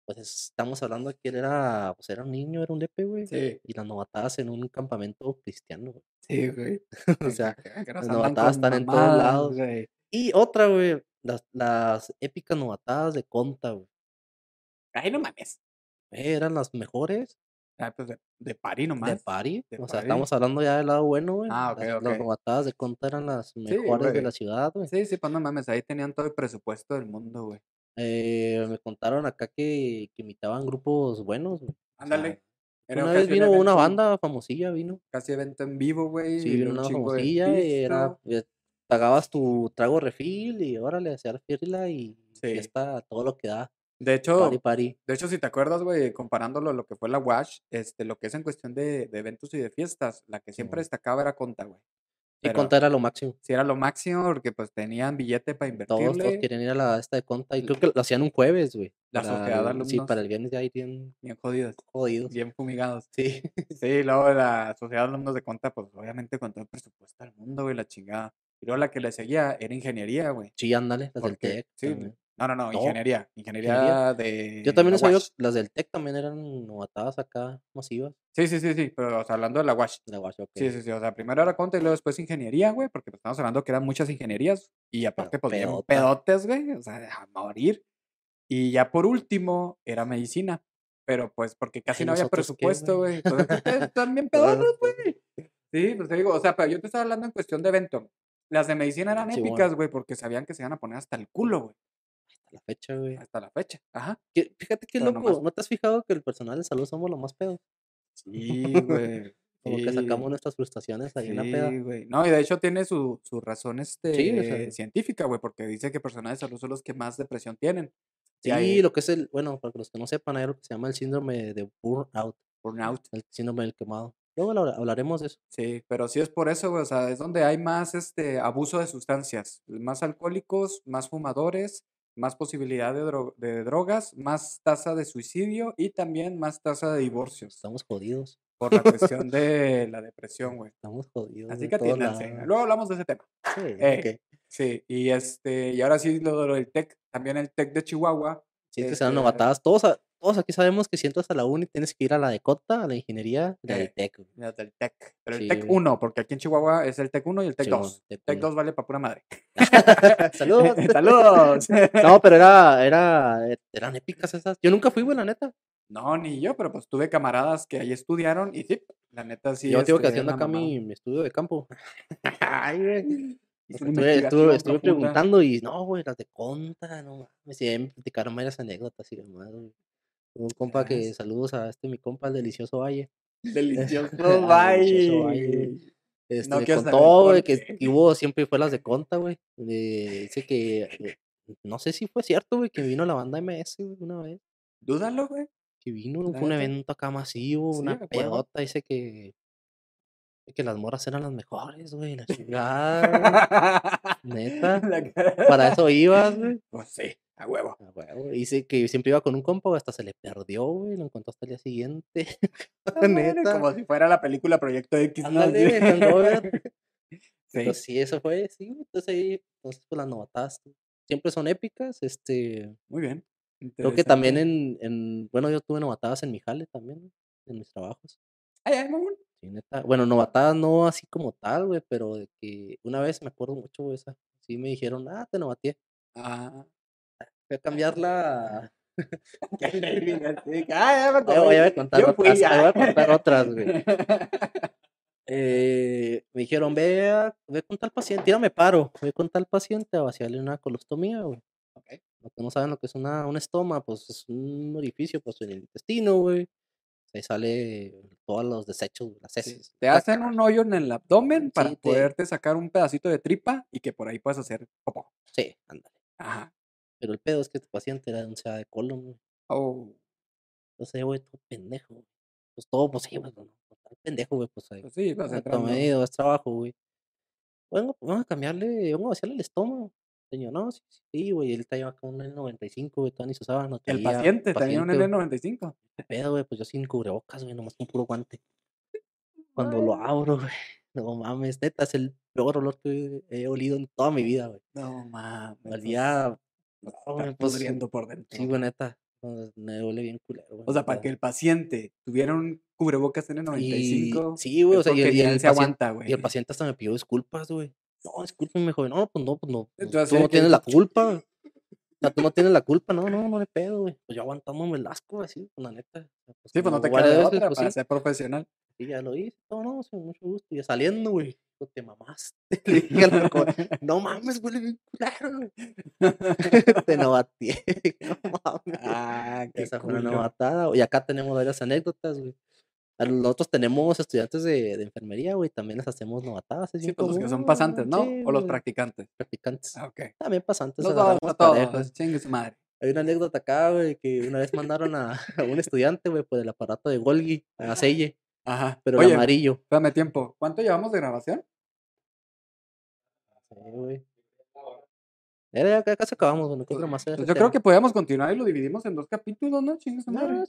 B: pues estamos hablando que él era, pues era un niño, era un lepe, güey.
A: Sí.
B: Y las novatadas en un campamento cristiano, güey.
A: Sí, güey.
B: o sea, las novatadas están en todos lados.
A: güey.
B: y otra, güey, las, las épicas novatadas de Conta, güey.
A: Ay, no mames.
B: Eh, Eran las mejores
A: Ah, pues de, de
B: de
A: nomás.
B: Pari.
A: de
B: O sea, estamos hablando ya del lado bueno, güey.
A: Ah, ok,
B: las, las
A: ok.
B: novatadas de Conta eran las mejores de la ciudad, güey.
A: Sí, sí, pues no mames. Ahí tenían todo el presupuesto del mundo, güey.
B: Eh, me contaron acá que, que imitaban grupos buenos. güey. O sea,
A: Ándale. Era
B: una vez vino una banda famosilla, vino.
A: Casi evento en vivo, güey.
B: Sí, vino
A: un
B: una famosilla y era. Pagabas tu trago refil y órale, hacer fila y
A: Sí.
B: fiesta, todo lo que da.
A: De hecho, de hecho, si te acuerdas, güey, comparándolo a lo que fue la WASH, este, lo que es en cuestión de, de eventos y de fiestas, la que siempre destacaba era Conta, güey.
B: Y Conta era lo máximo.
A: sí era lo máximo porque pues tenían billete para
B: Todos, todos
A: invertirle.
B: querían ir a la esta de Conta y creo que lo hacían un jueves, güey.
A: La sociedad de
B: el- Sí,
A: alumnos.
B: para el viernes ya irían
A: Bien jodidos,
B: jodidos.
A: bien fumigados.
B: Sí.
A: Sí, luego la sociedad de alumnos de Conta, pues obviamente con todo el presupuesto del mundo, güey, la chingada. Y luego la que le seguía era ingeniería, güey.
B: Sí, ándale, las del TEC.
A: sí,
B: también.
A: no, no, no, ingeniería. Ingeniería
B: ingeniería.
A: de.
B: Yo también he sabido, las del TEC también eran novatadas acá, masivas.
A: Sí, sí, sí, sí, pero o sea, hablando de la UASH.
B: La guacho, ok.
A: Sí, sí, sí, o sea, primero era Conta y luego después ingeniería, güey, porque pues, estamos hablando que eran muchas ingenierías y aparte pues bien
B: pedota.
A: pedotes, güey, o sea, a morir. Y ya por último era medicina. Pero pues porque casi
B: Ay,
A: no había
B: ¿nosotros qué,
A: presupuesto,
B: güey?
A: güey. Pues es que ustedes están bien
B: Bueno,
A: pedorros,
B: pues,
A: güey. Sí, pues te digo, o sea, pero yo te estaba hablando en cuestión de evento. Las de medicina eran
B: Sí,
A: épicas, güey, porque sabían que se iban a poner hasta el culo, güey.
B: la fecha, güey.
A: Hasta la fecha. Ajá.
B: Que- Fíjate qué
A: Pero
B: loco,
A: nomás-
B: ¿no te has fijado que el personal de salud somos los más pedos?
A: Sí, güey.
B: Como que sacamos nuestras frustraciones ahí en la peda.
A: Sí, güey. No, y de hecho tiene su, su razón este,
B: Sí, o sea-
A: científica, güey, porque dice que personas de salud son los que más depresión tienen.
B: Sí,
A: hay
B: lo que es el, bueno, para los que no sepan, hay algo que se llama el síndrome de burnout,
A: burnout.
B: el síndrome del quemado. Luego habla- hablaremos de eso.
A: Sí, pero sí es por eso, güey, o sea, es donde hay más este abuso de sustancias, más alcohólicos, más fumadores, más posibilidad de, dro- de drogas, más tasa de suicidio y también más tasa de divorcios
B: Estamos jodidos,
A: por la cuestión de la depresión, güey.
B: estamos jodidos.
A: Así que atiéndanse.
B: lados.
A: Luego hablamos de ese tema.
B: Sí,
A: Eh,
B: ok.
A: Sí, y este, y ahora sí lo, lo del TEC, también el TEC de Chihuahua.
B: Sí, es que sean
A: este,
B: novatadas. Todos, a- todos aquí sabemos que si entras a la uni tienes que ir a la de Cota, a la ingeniería, la
A: Eh,
B: del TEC.
A: Las del TEC. Pero el TEC
B: güey.
A: 1, porque aquí en Chihuahua es el TEC 1 y el TEC
B: Simón,
A: 2.
B: TEC
A: TEC
B: uno.
A: 2 vale para pura madre.
B: Saludos.
A: Saludos.
B: No, pero era, era, e- eran épicas esas. Yo nunca fui, güey, la neta.
A: No, ni yo, pero pues tuve camaradas que ahí estudiaron y sí, la neta sí.
B: yo tengo que
A: este,
B: haciendo acá mi, mi estudio de campo.
A: Ay, güey.
B: Estuve, preguntando y no, güey, las de conta, no me platicaron varias anécdotas y demás, güey. Un compa que,
A: Yes.
B: saludos a este mi compa, el delicioso Valle.
A: Delicioso,
B: Ah, Valle. Este,
A: No
B: me contó, güey, que que hubo, siempre fue las de conta, güey. Dice que, eh, no sé si fue cierto, güey, que vino la banda MS, güey, una vez.
A: Dúdalo, güey.
B: Que vino, fue un evento acá masivo,
A: Sí,
B: una
A: a huevo.
B: pedota, dice que, que las morras eran las mejores, güey, la chingada, neta. Para eso ibas, güey.
A: Pues sí, a huevo.
B: Huevo, Dice que siempre iba con un compa, hasta se le perdió, güey, lo encontró hasta el día siguiente.
A: Ah,
B: Neta.
A: Como si fuera la película Proyecto X.
B: Ándale.
A: Sí.
B: Pero sí, eso fue, sí, entonces ahí, entonces pues las novatadas siempre son épicas, este,
A: Muy bien.
B: creo que también en, en, bueno, yo tuve novatadas en mi jale también, en mis trabajos.
A: Ay, ay, mamón.
B: Sí, neta. Bueno, novatadas no así como tal, güey, pero de que una vez me acuerdo mucho, güey, esa, sí me dijeron, ah, te novateé.
A: Ah.
B: Fui a cambiar la...
A: Ya me
B: voy, a contar
A: Yo
B: otras, voy a contar otras, güey. Eh, me dijeron, ve, a- ve con tal paciente, tírame paro, ve con tal paciente a vaciarle una colostomía, güey.
A: Ok.
B: Los que no saben lo que es una, un estoma, pues es un orificio, pues en el intestino, güey. Ahí sale todos los desechos, las
A: Sí,
B: heces.
A: Te hacen un hoyo en el abdomen para
B: Sí, te-
A: poderte sacar un pedacito de tripa y que por ahí puedas hacer popó.
B: Sí, ándale.
A: Ajá.
B: Pero el pedo es que este paciente era de un CA de colon, güey.
A: Oh,
B: Entonces, güey, todo pendejo. Pues todo, pues sí, güey, no, pendejo, güey, pues ahí.
A: pues sí, vas
B: tomé dos trabajo, güey. Vengo, vamos a cambiarle, vamos a vaciarle el estómago. Señor, no, sí, sí, güey. Él traía acá un N95, güey, todavía ni se usaba, no
A: El
B: traía
A: paciente tenía un
B: paciente, güey.
A: N95.
B: ¿Qué pedo, güey? Pues yo sin cubrebocas, güey, nomás con puro guante. Cuando lo abro, güey, no mames, neta, es el peor olor que he olido en toda mi vida, güey.
A: No mames.
B: Olía, no, güey, pues,
A: por dentro.
B: sí, güey, neta. no, Me huele bien culero, güey.
A: O sea, para que el paciente tuviera un cubrebocas
B: Y,
A: N95.
B: sí, güey, o sea, y,
A: porque
B: y el
A: se aguanta, güey.
B: y el paciente hasta me pidió disculpas, güey. No, discúlpeme, joven. No, pues no, pues no. pues,
A: Entonces,
B: tú no
A: ¿qué
B: tienes la culpa. O sea, tú no tienes la culpa. No, no, no le pedo, güey. Pues yo aguantándome el asco, así, con la neta. sea,
A: Sí, pues no te queda otra
B: pues,
A: para
B: sí.
A: ser profesional.
B: Y ya lo hice, todo, no, sí, mucho gusto. Y ya saliendo, güey, te mamaste. Le dije al no mames, huele bien güey. te novateé. No mames.
A: ah, qué
B: Esa fue una novatada. güey. Y acá tenemos varias anécdotas, güey. Nosotros tenemos estudiantes de, de enfermería, güey, también les hacemos novatadas.
A: Sí, pues los que son pasantes, ¿no?
B: sí,
A: o los
B: güey,
A: practicantes.
B: practicantes.
A: Ah, ok.
B: También pasantes.
A: Los dos,
B: agarramos
A: a todos. Chingue su madre.
B: Hay una anécdota acá, güey, que una vez mandaron a, a un estudiante, güey, por el aparato de Golgi, a Selle,
A: Ajá.
B: pero el amarillo.
A: espérame tiempo. ¿Cuánto llevamos de grabación?
B: Sí, güey. Ya, casi acabamos, no más hacer
A: Pues
B: ese
A: yo creo que podíamos continuar y lo dividimos en dos capítulos, ¿no? Chingue su madre.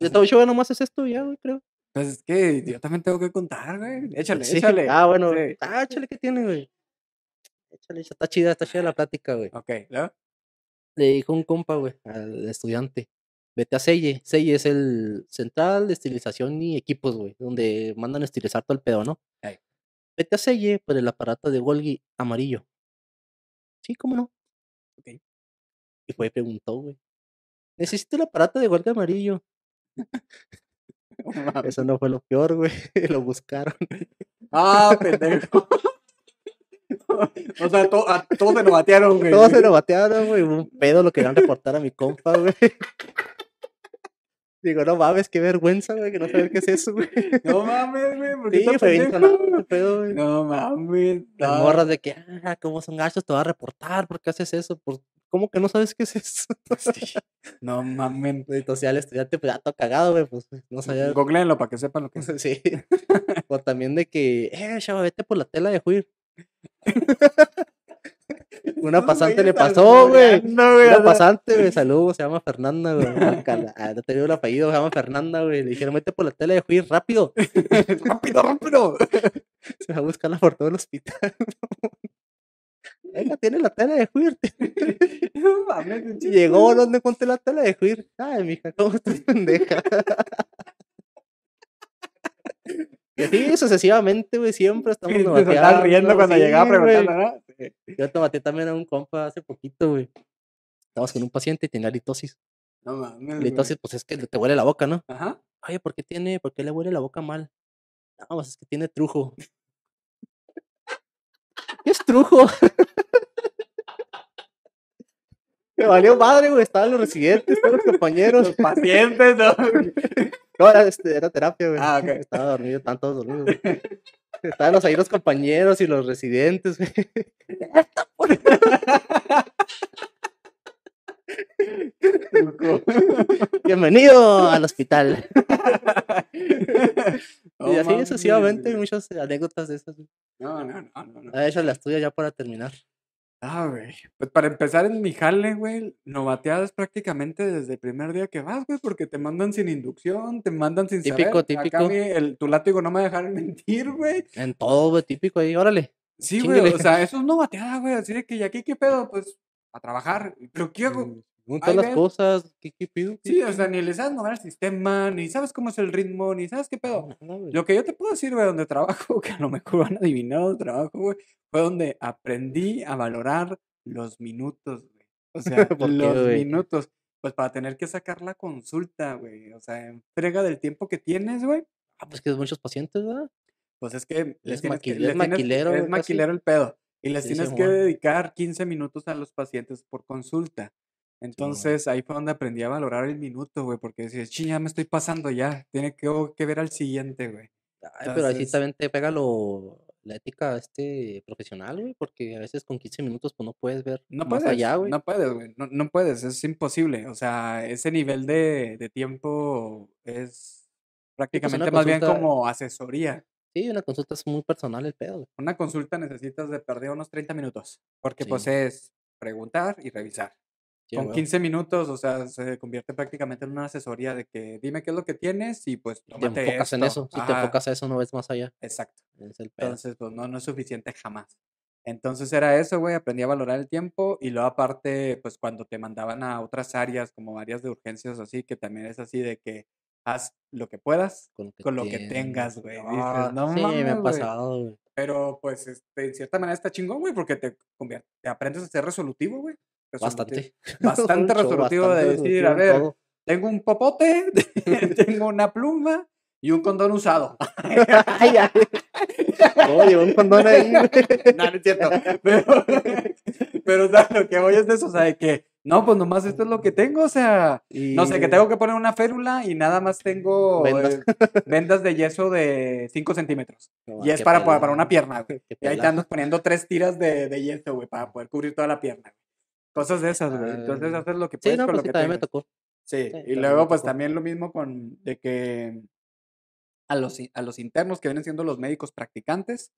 B: No, todo show nomás es esto ya, güey, creo.
A: Pues es que yo también tengo que contar, güey. Échale,
B: Sí.
A: échale.
B: Ah, bueno.
A: Sí.
B: Ah, échale, ¿qué tiene, güey? Échale, está chida, está chida la plática, güey.
A: Ok, ¿no?
B: Le dijo un compa, güey, al estudiante. Vete a Selle. Selle es el central de estilización y equipos, güey, donde mandan a estilizar todo el pedo, ¿no? Vete a Selle por el aparato de Golgi amarillo. Sí, ¿cómo no?
A: Ok.
B: Y fue y preguntó, güey. Necesito el aparato de huelga amarillo. Eso no fue lo peor, güey. Lo buscaron.
A: Ah, pendejo. O sea, to- a todos se lo batearon, güey.
B: Todos se lo batearon, güey. Un pedo lo querían reportar a mi compa, güey. Digo, no mames, qué vergüenza, güey, que no saber qué es eso, güey.
A: No mames, güey. ¿por qué
B: Sí, fue bien sonado ese pedo, güey.
A: No mames.
B: Las
A: no.
B: morras de que, ah, como son gachos, te va a reportar, ¿por qué haces eso? ¿Por... ¿Cómo que no sabes qué es eso?
A: Sí. No mames.
B: Entonces ya el estudiante, pues ya todo cagado, güey, pues no sabía.
A: Googleenlo para que sepan lo que es.
B: Sí. o también de que, eh, chava, vete por la tela de juir. Una pasante le pasó, güey. Una pasante, güey, saludos, se llama Fernanda, güey. Guácala. Ah, no te el apellido, se llama Fernanda, güey. Le dijeron, vete por la tela de juir, rápido.
A: rápido, rápido.
B: Se va a buscarla por todo el hospital. Venga, tiene la tela de juir. Llegó, ¿dónde conté la tela de juir? Ay, mija, ¿cómo estás pendeja? Y así sucesivamente, güey, siempre estamos
A: Se estaban riendo cuando
B: sí,
A: llegaba preguntando, ¿no? Sí.
B: Yo te maté también a un compa hace poquito, güey. Estábamos con un paciente y tenía litosis.
A: No mames.
B: Litosis, pues es que te huele la boca, ¿no?
A: Ajá.
B: Oye, ¿por qué tiene, por qué le huele la boca mal? No, pues es que tiene trujo. ¿Qué es trujo? Me valió madre, güey. Estaban los residentes, estaban los compañeros.
A: Los pacientes, ¿no?
B: No, era, este, era terapia, güey.
A: Ah, ok.
B: Estaba dormido, estaban todos dormidos. güey. Estaban los, ahí los compañeros y los residentes, güey. Bienvenido al hospital. Y así sucesivamente, muchas anécdotas de esas. güey.
A: No, no, no, no. no.
B: A hecho las tuyas ya para terminar.
A: Ah, güey. Pues para empezar en mi jale, güey, novateadas prácticamente desde el primer día que vas, güey, porque te mandan sin inducción, te mandan sin
B: Típico,
A: saber.
B: típico.
A: Mi- el, tu látigo no me dejaron mentir, güey.
B: En todo, güey, típico ahí, órale.
A: Sí, güey, o sea, eso es novateada, güey, así de que, ¿y aquí qué pedo? Pues, a trabajar. ¿Pero qué hago?
B: Todas las cosas, ¿qué, qué pido? ¿Qué
A: Sí, o sea, ni le sabes mover al sistema, ni sabes cómo es el ritmo, ni sabes qué pedo.
B: No.
A: Lo que yo te puedo decir, güey, donde trabajo, que a lo mejor van a adivinar donde trabajo, güey, fue donde aprendí a valorar los minutos, güey. O sea,
B: ¿Por qué,
A: los minutos. Pues para tener que sacar la consulta, güey. O sea, entrega del tiempo que tienes, güey.
B: Ah, pues que es muchos pacientes, ¿verdad?
A: Pues es que les
B: Es
A: tienes
B: maquil-
A: les tienes-
B: maquilero,
A: es maquilero el pedo. Y les
B: Sí,
A: tienes que dedicar 15 minutos a los pacientes por consulta. Entonces ahí fue donde aprendí a valorar el minuto, güey, porque decías, ching, ya me estoy pasando ya. Tiene que, que ver al siguiente, güey.
B: Ay, pero así
A: Entonces-
B: también te pega lo, la ética este profesional, güey, porque a veces con 15 minutos pues no puedes ver
A: No
B: más
A: puedes,
B: allá, güey.
A: no puedes, güey. No, no puedes, es imposible. O sea, ese nivel de, de tiempo es prácticamente más bien como asesoría.
B: Sí, una consulta es muy personal el pedo, güey.
A: Una consulta necesitas de perder unos 30 minutos, porque pues es preguntar y revisar. Con
B: huevo.
A: 15 minutos, o sea, se convierte prácticamente en una asesoría de que dime qué es lo que tienes y pues
B: Te
A: tómate
B: enfocas en
A: esto.
B: eso. Si te
A: Ajá,
B: enfocas a eso, no ves más allá.
A: Exacto.
B: Es el.
A: Entonces, pues no, no es suficiente jamás. Entonces era eso, güey, aprendí a valorar el tiempo y luego aparte, pues cuando te mandaban a otras áreas, como áreas de urgencias o así, que también es así de que haz lo que puedas
B: con lo que,
A: con lo que tengas, güey.
B: Ah,
A: no
B: sí, me
A: mames,
B: ha
A: güey".
B: pasado, güey.
A: Pero pues este, en cierta manera está chingón, güey, porque te, te aprendes a ser resolutivo, güey.
B: Bastante.
A: Bastante resolutivo de decir, a ver,
B: todo.
A: tengo un popote, tengo una pluma y un condón usado.
B: Ay, ay. Oye, un condón ahí,
A: no, no es cierto. Pero, pero o sea, lo que voy es de eso, o sea, de que, no, pues nomás esto es lo que tengo, o sea, no sé, que tengo que poner una férula y nada más tengo
B: Vendas.
A: eh, vendas de yeso de 5 centímetros.
B: No,
A: Y es para, para, una pierna, güey. Y ahí te andas poniendo tres tiras de, de yeso, güey, para poder cubrir toda la pierna. Cosas de esas, güey. Entonces
B: Ah,
A: haces lo que
B: Sí,
A: puedes
B: no,
A: con
B: pues
A: lo
B: sí,
A: que
B: también me tocó.
A: Sí,
B: Sí,
A: y luego pues también lo mismo con de que a los, a los internos que vienen siendo los médicos practicantes,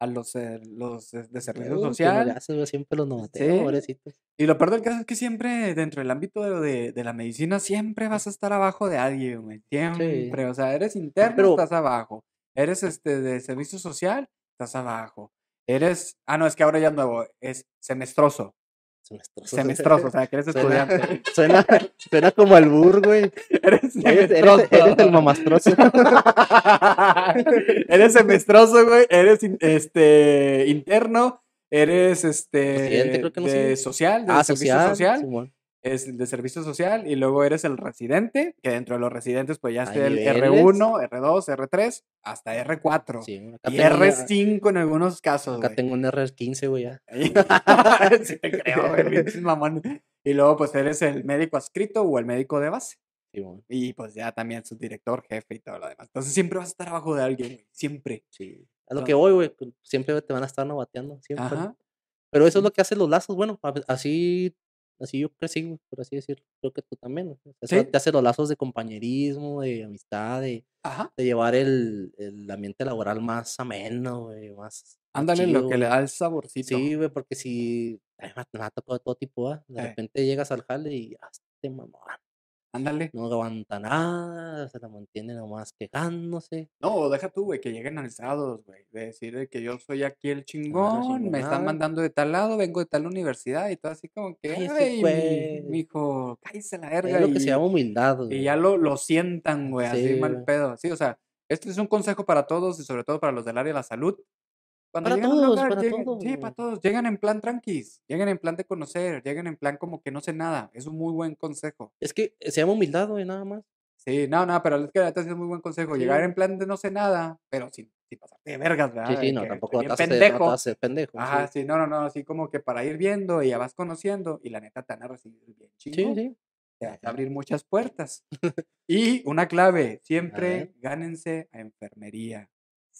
A: a los, eh, los de servicio
B: Uh, no le
A: social.
B: güey, siempre los novateo,
A: Sí.
B: pobrecitos.
A: Y lo peor del caso es que siempre dentro del ámbito de, de, de la medicina siempre vas a estar abajo de alguien, güey. Siempre. O sea, eres interno,
B: pero-
A: estás abajo. Eres este de servicio social, estás abajo. Eres, ah, no, es que ahora ya es nuevo, es semestroso.
B: Semestroso.
A: Semestroso, o sea, que eres
B: Suena,
A: estudiante.
B: suena, suena como albur, güey.
A: Eres
B: Eres, eres, el mamastroso.
A: eres semestroso, güey. Eres este interno. Eres este
B: creo que no
A: de social, de
B: Ah, social.
A: social.
B: Simón.
A: Es el de servicio social y luego eres el residente, que dentro de los residentes pues ya está el
B: niveles.
A: R1, R2, R3, hasta R4.
B: Sí,
A: Y
B: tengo una-
A: R5 en algunos casos,
B: Acá
A: güey.
B: tengo un R15, güey, ya.
A: sí te creo, güey, mamones. Y luego pues eres el médico adscrito o el médico de base.
B: Sí, güey,
A: Y pues ya también su director, jefe y todo lo demás. Entonces siempre vas a estar abajo de alguien, güey. Siempre.
B: sí. A lo
A: No.
B: que voy, güey, siempre te van a estar novateando, siempre.
A: Ajá.
B: Pero eso es lo que hacen los lazos, bueno, así, así yo crecí, güey, por así decirlo. Creo que tú también. güey,
A: Sí.
B: te hace los lazos de compañerismo, de amistad, de, llevar el, el ambiente laboral más ameno, güey, más.
A: Ándale lo que le da el saborcito.
B: Sí, güey, porque si. ay, me ha- tocado de todo tipo, ¿ah? De
A: Eh.
B: repente llegas al jale y. "Ah, este mamón
A: Ándale.
B: no aguanta nada, se la mantiene nomás quejándose.
A: No, deja tú, güey, que lleguen alzados, güey. De decir de que yo soy aquí el chingón, me están mandando de tal lado, vengo de tal universidad y todo así como que, ay,
B: pues".
A: mi, hijo, cállese la
B: Es
A: verga.
B: lo que
A: y,
B: se llama humildad,
A: y
B: güey.
A: ya lo, lo sientan, güey, así
B: Sí,
A: mal
B: güey.
A: pedo. Sí, o sea, este es un consejo para todos y sobre todo para los del área de la salud. Cuando
B: Para
A: llegan a un
B: todos,
A: lugar,
B: para todos,
A: Sí, para todos. Llegan en plan tranquis, llegan en plan de conocer, llegan en plan como que no sé nada. Es un muy buen consejo.
B: Es que se llama humildad, güey, nada más.
A: Sí, no, no, pero es que la neta sí es muy buen consejo. Llegar
B: Sí.
A: en plan de no sé nada, pero sin, sin pasarte de vergas, ¿verdad?
B: Sí, sí, no,
A: que
B: tampoco te haces- no te
A: pendejo.
B: pendejo.
A: Ajá,
B: sí.
A: sí, no, no, no, así como que para ir viendo y ya vas conociendo y la neta te van a recibir bien
B: Sí,
A: chingón.
B: sí.
A: Te vas a abrir muchas puertas. y una clave, siempre gánense a enfermería.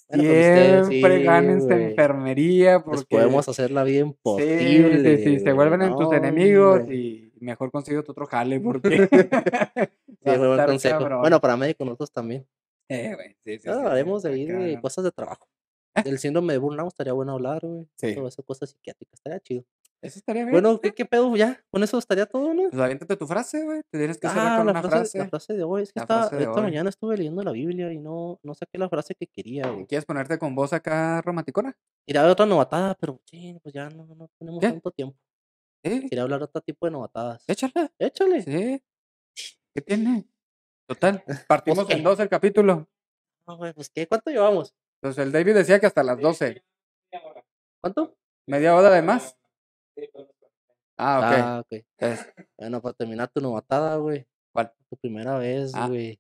B: Bueno, ustedes,
A: Siempre
B: sí,
A: gánense a
B: güey.
A: enfermería porque
B: Les podemos hacer la vida
A: sí,
B: imposible.
A: sí, sí, se vuelven en tus enemigos y mejor consigue otro jale porque
B: Sí, buen consejo.
A: cabrón.
B: Bueno, para médicos nosotros también.
A: Eh, güey, sí, sí, sí,
B: hablaremos de de cosas de trabajo. Del síndrome de burnout estaría bueno hablar, güey.
A: Sí.
B: Todo eso, cosas psiquiátricas, estaría chido.
A: Eso estaría bien.
B: Bueno, ¿qué, qué pedo? Ya, con eso estaría todo, ¿no?
A: Pues aviéntate tu frase, güey. Te tienes que cerrar
B: Ah,
A: con
B: la
A: una
B: frase,
A: frase.
B: la frase de hoy. Es que esta
A: hoy.
B: mañana estuve leyendo la Biblia y no, no saqué la frase que quería, güey.
A: ¿Quieres ponerte con voz acá romanticona?
B: Quería ver otra novatada, pero sí, pues ya no, no tenemos
A: ¿Qué?
B: tanto tiempo.
A: Sí,
B: Quería hablar de otro tipo de novatadas.
A: échala.
B: Échale.
A: Sí. ¿Qué tiene? Total. Partimos en dos el capítulo.
B: No, güey, pues ¿qué? ¿Cuánto llevamos?
A: Entonces el David decía que hasta las 12.
B: ¿Cuánto?
A: ¿Media hora de más? Ah, ok.
B: Ah, ok.
A: Entonces,
B: Bueno, para terminar tu novatada, güey.
A: ¿Cuál?
B: Tu primera vez,
A: Ah.
B: güey.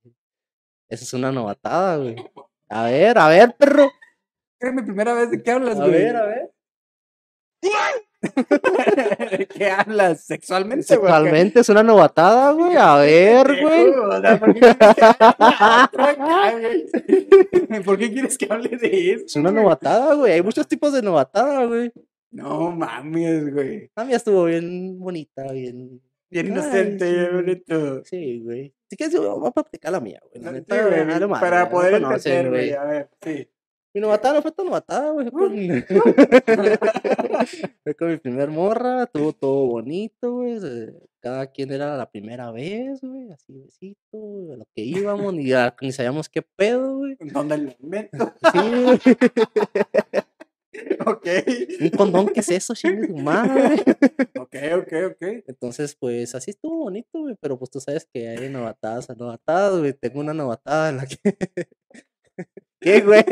B: Esa es una novatada, güey. A ver, a ver, perro.
A: ¿qué es mi primera vez de qué hablas,
B: A
A: güey?
B: ver, a ver.
A: ¿De qué hablas? ¿Sexualmente, güey?
B: Sexualmente es una novatada, güey. A ver, güey.
A: O sea, ¿por qué quieres que hable otro acá, güey? ¿Por qué quieres que hable de eso?
B: Es una novatada, güey. Hay muchos tipos de novatada, güey.
A: No mames, güey.
B: La mía estuvo bien bonita, bien.
A: Bien inocente, bien
B: sí.
A: bonito.
B: Sí, güey. Si quieres, yo voy a practicar la mía, güey. La
A: Sí,
B: neta,
A: güey, para poder entender, güey. A ver, sí.
B: Mi novatada no fue tan novatada, güey. Fue con... fue con mi primer morra, estuvo todo bonito, güey. Cada quien era la primera vez, güey. Así, besito, güey, a lo que íbamos, ni, a- ni sabíamos qué pedo, güey.
A: ¿Dónde lo invento?
B: Sí, güey.
A: ok.
B: Un condón, ¿qué es eso, chingue madre?
A: Ok, ok, ok.
B: Entonces, pues así estuvo bonito, güey. Pero pues tú sabes que hay novatadas a novatadas, güey. Tengo una novatada en la que. ¿Qué, güey?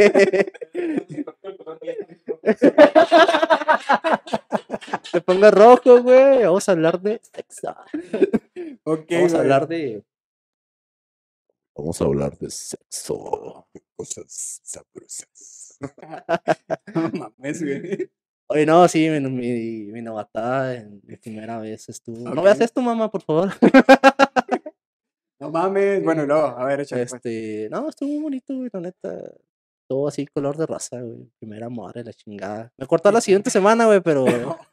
B: Te pongo rojo, güey. Vamos a hablar de sexo.
A: Ok,
B: Vamos a
A: güey.
B: hablar de.
C: Vamos a hablar de sexo. Cosas sabrosas.
A: No mames, güey.
B: Oye, no, sí, mi, mi, mi novatada en mi primera vez estuvo. No veas esto, mamá, por favor.
A: No mames. Bueno, luego, a ver, échale. pues.
B: Este, no, estuvo muy bonito, güey, la neta. Todo así, color de raza, güey. Primera madre, la chingada. Me cortó la siguiente semana, güey, pero.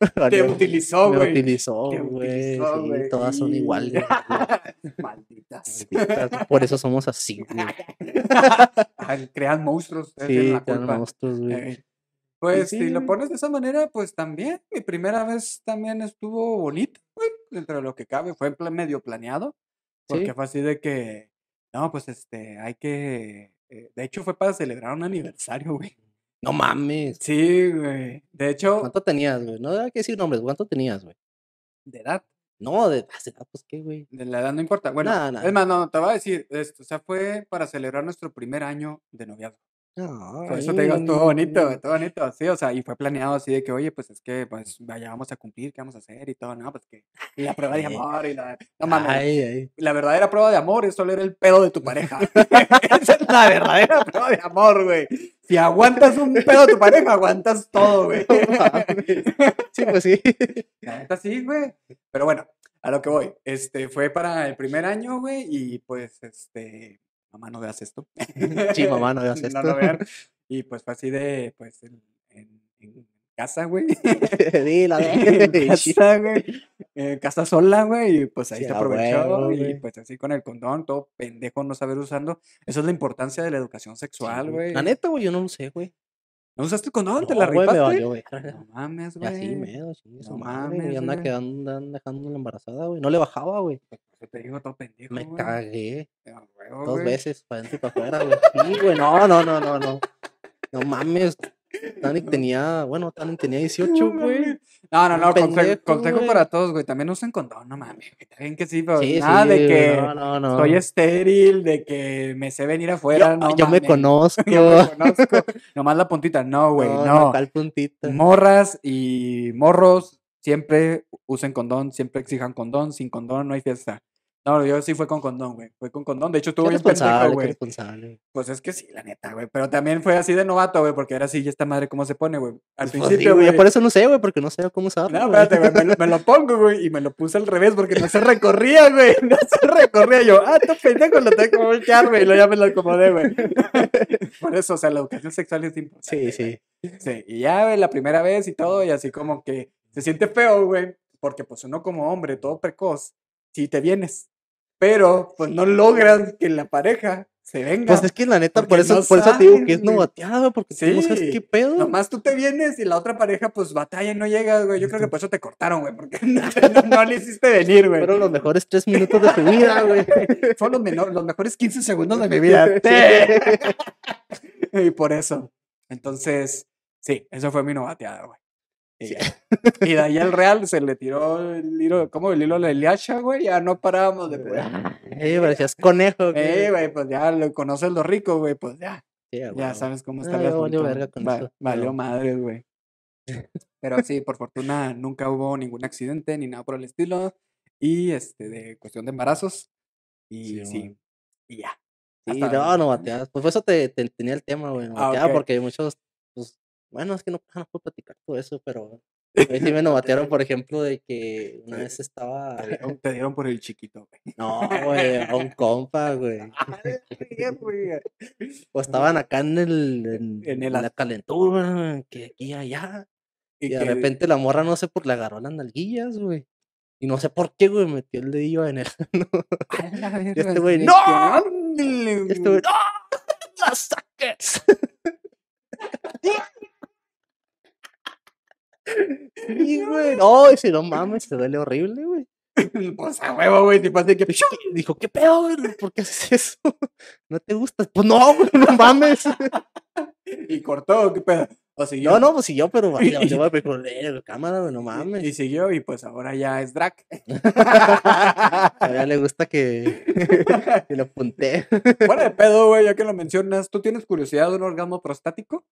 A: Te utilizó,
B: Me
A: güey.
B: utilizó,
A: Te
B: güey.
A: utilizó,
B: sí, todas son iguales.
A: Malditas.
B: malditas, Por eso somos así, güey.
A: Ah, Crean monstruos.
B: Sí,
A: la
B: tan
A: culpa.
B: monstruos, güey.
A: Eh, Pues
B: sí,
A: si lo pones de esa manera, pues también. Mi primera vez también estuvo bonito, güey. Dentro de lo que cabe. Fue medio planeado. Porque fue así de que. No, pues este, hay que. Eh, de hecho, fue para celebrar un aniversario, güey.
B: No mames.
A: Sí, güey. De hecho,
B: ¿Cuánto tenías, güey? No hay que decir nombres. ¿Cuánto tenías, güey?
A: de edad.
B: No, de, ah, edad, pues qué, güey.
A: De la edad no importa. Bueno,
B: Nah, nah.
A: es más, no, te voy a decir esto. O sea, fue para celebrar nuestro primer año de noviazgo. Por eso te digo, estuvo bonito, estuvo bonito, sí, o sea, y fue planeado así de que, oye, pues es que, pues, vaya, vamos a cumplir, ¿qué vamos a hacer? Y todo, no, pues que, y la prueba de amor y la, no mames,
B: Ay, ay.
A: la verdadera prueba de amor es solo era el pedo de tu pareja. Esa es la verdadera prueba de amor, güey. Si aguantas un pedo de tu pareja, aguantas todo, güey.
B: Sí, pues sí.
A: Neta sí, güey. Pero bueno, a lo que voy. Este, fue para el primer año, güey, y pues, este, mamá, no veas esto.
B: Sí, mamá, no veas
A: No
B: esto.
A: lo vean. Y pues fue así de, pues, en, en- en casa, güey.
B: Dila,
A: en
B: güey.
A: casa, güey. Casa sola, güey. Y pues ahí
B: Sí,
A: se aprovechó. y pues así con el condón, todo pendejo no saber usando. Eso es la importancia de la educación sexual, güey.
B: La neta, güey, yo no lo sé, güey.
A: ¿No usaste condón? ¿Te
B: No,
A: la
B: güey, me
A: rifaste?
B: valió, güey.
A: No mames,
B: Y
A: güey.
B: así, medo, sí,
A: No mames,
B: güey. Anda
A: güey.
B: quedando, anda dejando la embarazada, güey. No le bajaba, güey.
A: Yo te digo todo pendejo,
B: Me
A: güey.
B: cagué
A: huevo,
B: dos
A: güey.
B: veces, para adentro y para afuera, güey. Sí, güey, no, no, no, no, no. No mames. Tanic tenía, bueno, Tanic tenía 18,
A: No
B: güey.
A: No, no, no,
B: pendejo,
A: consejo para todos, güey. También usen condón, no mames. bien que sí, pero
B: Sí,
A: nada de que
B: no, no, no.
A: soy estéril, de que me sé venir afuera.
B: yo,
A: no
B: yo me conozco.
A: Yo me conozco. Nomás la puntita. No, güey,
B: no. ¿Cuál puntita?
A: Morras y morros siempre usen condón, siempre exijan condón. Sin condón no hay fiesta. No, yo sí fue con condón, güey. Fue con condón. De hecho, estuvo bien pendejo, güey. Pues es que sí, la neta, güey. Pero también fue así de novato, güey, porque era así, ya esta madre cómo se pone, güey. Al
B: Pues, sí,
A: principio,
B: güey,
A: güey.
B: Por eso no sé, güey, porque no sé cómo usarlo.
A: No, espérate, güey, me, lo- me lo pongo, güey, y me lo puse al revés porque no se recorría, güey, no se recorría. Yo, ah, tú pendejo, lo tengo que voltear, güey, y luego ya me lo acomodé, güey. Por eso, o sea, la educación sexual es importante.
B: Sí, sí.
A: Sí, y ya, güey, la primera vez y todo, y así como que se siente feo, güey, porque pues uno como hombre, todo precoz, sí te vienes, pero pues no logras que la pareja se venga.
B: Pues es que la neta, por eso,
A: no
B: por eso te digo que es
A: güey.
B: novateada, porque tú no sabes
A: Sí,
B: qué pedo.
A: Nomás tú te vienes y la otra pareja pues batalla y no llega, güey. Yo creo que por eso te cortaron, güey, porque no, no, no le hiciste venir, güey.
B: Fueron los mejores tres minutos de tu vida, güey.
A: Fueron los, los mejores 15 segundos de mi vida. y por eso. Entonces, sí, eso fue mi novateada, güey. Y,
B: Sí.
A: ya. Y de ahí al Real se le tiró el hilo, ¿cómo? El hilo de la Eliasha, güey. Ya no parábamos de pedir.
B: Eh, parecías conejo, güey.
A: Eh, güey, pues ya lo conoces lo rico, güey, pues ya.
B: Sí,
A: Ya
B: huevo.
A: sabes cómo
B: Ah,
A: está el
B: ya valió
A: madre, güey. Pero sí, por fortuna nunca hubo ningún accidente ni nada por el estilo. Y este, de cuestión de embarazos. Y
B: Sí,
A: y ya.
B: Sí,
A: hasta
B: no, no bateadas. Pues por eso te, te- tenía el tema, güey.
A: Ah,
B: Novateada,
A: ok.
B: porque muchos, bueno, es que no, no puedo platicar todo eso, pero a mí sí me novatearon, por ejemplo, de que una vez estaba.
A: Te dieron, te dieron por el chiquito, güey.
B: No, güey, a un compa, güey. O estaban acá en el. En,
A: En el
B: en la calentura, que aquí y allá. Y de
A: que-
B: repente la morra, no sé por le agarró las nalguillas, güey. Y no sé por qué, güey, metió el dedillo en el.
A: A la verga,
B: este güey, ¡no!
A: ándale,
B: Este
A: güey,
B: ¡no! ¡La saques! Sí, güey. No, dice, no mames, te duele horrible, güey.
A: Pues a huevo, güey. Que.
B: Dijo, "¿Qué- Dijo, ¿qué pedo, güey? ¿Por qué haces eso? ¿No te gusta? Pues no, güey, no mames.
A: Y cortó, ¿qué pedo? O siguió.
B: No, no, pues si yo, pero vale, vale, pero, eh, cámara, güey, no mames.
A: Y siguió, y pues ahora ya es drag.
B: A ella le gusta que, que lo apunté.
A: Fuera de pedo, güey, ya que lo mencionas, ¿tú tienes curiosidad de un orgasmo prostático?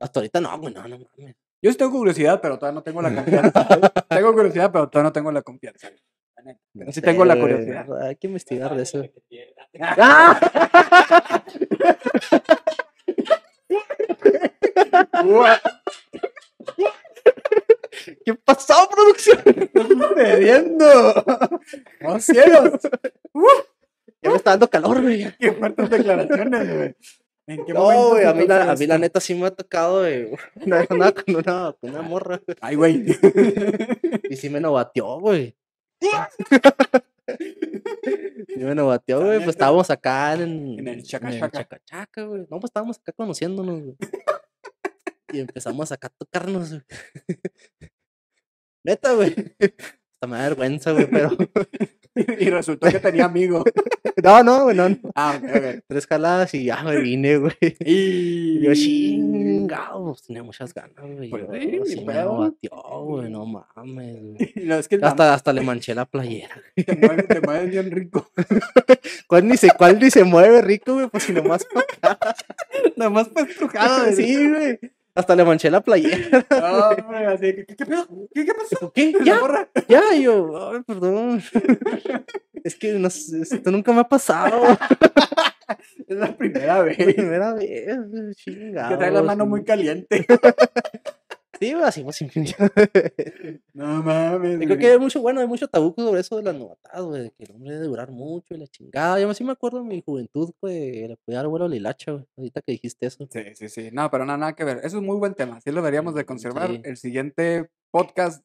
B: Hasta ahorita no, güey, no, no mames.
A: Yo sí tengo curiosidad, pero todavía no tengo la confianza. tengo curiosidad, pero todavía no tengo la confianza.
B: No
A: sí tengo la curiosidad.
B: Hay que investigar de eso. ¿Qué pasó, producción?
A: ¿Qué está sucediendo? ¡Oh, cielos!
B: Ya me está dando calor, güey.
A: ¡Qué fuertes declaraciones, güey! ¿En qué
B: No, güey, a mí, la, a mí la neta sí me ha tocado, güey. Una vez andaba con una, con una morra
A: Ay, güey.
B: y sí me novateó, güey. Sí me novateó, güey. Pues estábamos acá en,
A: En el chaca,
B: en el
A: chaca.
B: chaca, chaca, güey. No, pues estábamos acá conociéndonos, güey. Y empezamos acá a tocarnos, güey. Neta, güey. Hasta me da vergüenza, güey, pero
A: y resultó que tenía amigo.
B: No, no, güey, no. no.
A: Ah, ok, ok.
B: Tres jaladas y ya me vine, güey.
A: Y
B: yo, chingado, tenía muchas ganas, güey.
A: Pues
B: yo,
A: sí,
B: me
A: pedo.
B: batió, güey, no mames, güey.
A: No, es que hasta
B: Hasta, hasta le manché la playera.
A: te mueves, te mueves bien rico.
B: ¿Cuál ni se, cuál ni se mueve rico, güey? Pues si nomás pa' acá.
A: Nada más para estrujado
B: Sí, güey. Hasta le manché la playera.
A: No, hombre, así que, ¿qué, qué pedo? ¿Qué, qué pasó?
B: ¿Qué? ¿Ya? Ya, y yo, ay, perdón. Es que no esto nunca me ha pasado.
A: Es la primera vez.
B: Primera vez, chingado.
A: Que trae la mano muy caliente.
B: Sí, pues, sin
A: No mames.
B: Yo creo que hay mucho, bueno, hay mucho tabú sobre eso de las novatas, güey, de que el hombre debe durar mucho y la chingada. Yo sí me acuerdo en mi juventud, güey, le podía dar vuelo a la hilacha, güey, ahorita que dijiste eso.
A: Sí, sí, sí. No, pero nada, nada que ver. Eso es muy buen tema. Sí lo deberíamos de conservar.
B: sí.
A: El siguiente podcast,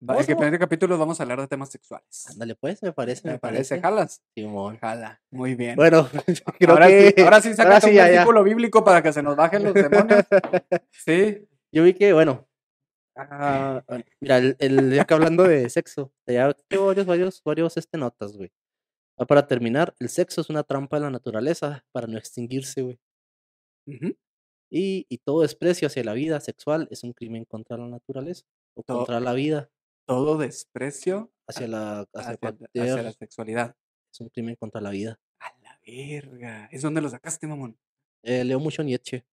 A: el
B: a-
A: siguiente capítulo vamos a hablar de temas sexuales.
B: Ándale, pues, me parece, me,
A: ¿Me parece?
B: parece.
A: ¿Jalas?
B: Simón.
A: Jala. Muy bien.
B: Bueno, creo
A: ahora,
B: que
A: sí, ahora sí un
B: ya,
A: bíblico para que se nos bajen los demonios. Sí.
B: Yo vi que, bueno, ah, bueno, mira, el, el- ya que hablando de sexo, ya tengo varios, varios, varios, este, notas, güey. Ah, Para terminar, el sexo es una trampa de la naturaleza para no extinguirse, güey. Y, y todo desprecio hacia la vida sexual es un crimen contra la naturaleza o
A: To-
B: contra la vida,
A: Todo desprecio
B: hacia la hacia
A: hacia,
B: cualquier-
A: hacia la sexualidad.
B: es un crimen contra la vida.
A: A la verga. ¿Es donde lo sacaste, mamón?
B: Eh, leo mucho Nietzsche.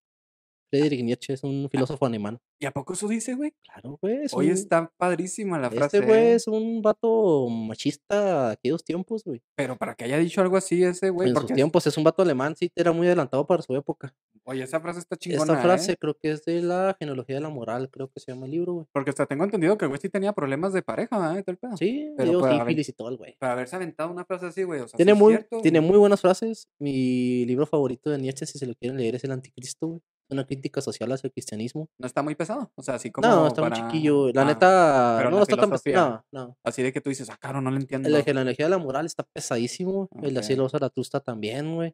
B: Friedrich Nietzsche es un filósofo alemán.
A: ¿Y a poco eso dice, güey?
B: Claro, güey. es
A: Hoy
B: un-
A: está padrísima la frase.
B: Este güey
A: ¿eh?
B: es un vato machista de aquellos tiempos, güey.
A: Pero para que haya dicho algo así ese güey.
B: En sus tiempos es un vato alemán, sí, era muy adelantado para su época.
A: Oye, esa frase está chingona.
B: Esta frase
A: ¿eh?
B: creo que es de la genealogía de la moral, creo que se llama el libro, güey.
A: Porque hasta tengo entendido que el güey sí tenía problemas de pareja, ¿eh? Todo el pedo.
B: Sí,
A: pero
B: dio
A: para
B: sífilis y todo el güey.
A: Para haberse aventado una frase así, güey. O sea,
B: Tiene
A: sí
B: muy,
A: cierto,
B: tiene muy buenas frases. Mi libro favorito de Nietzsche, si se lo quieren leer, es El Anticristo, güey. Una crítica social hacia el cristianismo.
A: No está muy pesado. O sea, así como.
B: no, está
A: para-
B: muy chiquillo. La
A: ah,
B: neta,
A: pero
B: no
A: la
B: está tan pesado. No, no.
A: Así de que tú dices, ah, caro, no lo entiendo.
B: El de la energía de la moral está pesadísimo. El de Así
A: Ok.
B: lo Zaratustra también, güey.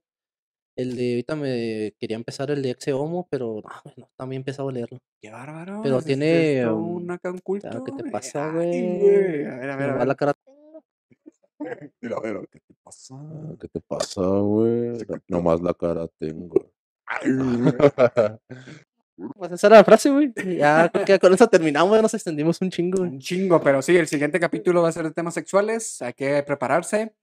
B: El de ahorita me quería empezar el de Exe Homo, pero no, güey, no, también he empezado a leerlo.
A: Qué bárbaro.
B: pero
A: es- es
B: tiene,
A: todo un acá un culto.
B: Claro, ¿qué te
A: güey.
B: pasa, güey?
A: A ver, a ver, a ver.
B: la cara.
C: Mira, a ver, ¿qué te pasa? ¿Qué te pasa, güey? Nomás la cara tengo.
B: Pues esa era la frase, güey. Ya creo que con eso terminamos, ya nos extendimos un chingo.
A: Un chingo, pero sí, el siguiente capítulo va a ser de temas sexuales. Hay que prepararse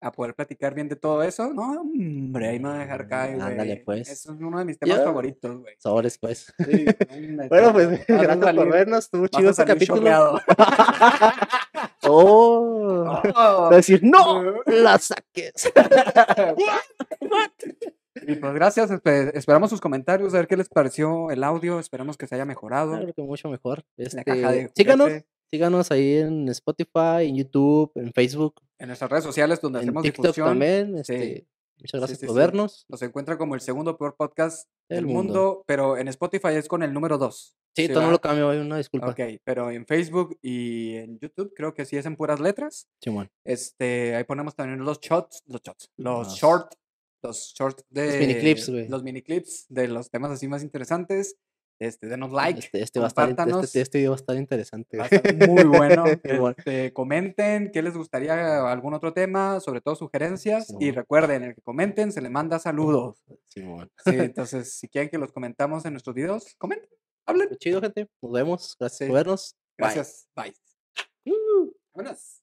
A: a poder platicar bien de todo eso. No, hombre, ahí me va a dejar caer, güey.
B: Ándale, pues.
A: Eso es uno de mis temas favoritos, güey.
B: Sobres, pues.
A: Sí,
B: Bueno, pues, gracias por vernos. Estuvo chido este capítulo. Oh. A decir, no, la saques.
A: Y pues gracias, espe- esperamos sus comentarios, a ver qué les pareció el audio, esperamos que se haya mejorado.
B: Claro que mucho mejor.
A: La caja de
B: Este, síganos, síganos ahí en Spotify, en YouTube, en Facebook,
A: en nuestras redes sociales donde
B: en
A: hacemos
B: TikTok
A: difusión.
B: también.
A: Sí.
B: Este, muchas gracias
A: sí,
B: por vernos.
A: Nos encuentra como el segundo peor podcast del
B: Del
A: mundo.
B: mundo.
A: pero en Spotify es con el número 2.
B: Sí, todo no lo cambio, hay una disculpa.
A: Ok, pero en Facebook y en YouTube creo que sí es en puras letras.
B: Simón.
A: Este, ahí ponemos también los shots, los shots, los
B: Los-
A: short, los short de
B: miniclips, güey.
A: los miniclips de los temas así más interesantes. Este, denos like,
B: Este, este va a estar,
A: compártanos.
B: este, este video va a estar interesante.
A: Va a
B: güey.
A: estar muy bueno. Este, comenten qué les gustaría, algún otro tema, sobre todo sugerencias. Y recuerden, el que comenten se le manda saludos.
B: Simón.
A: Sí, entonces, si quieren que los comentamos en nuestros videos, comenten, hablen.
B: Chido, gente. Nos vemos. Gracias
A: Sí.
B: por vernos. Bye.
A: Gracias. Bye. Vámonos.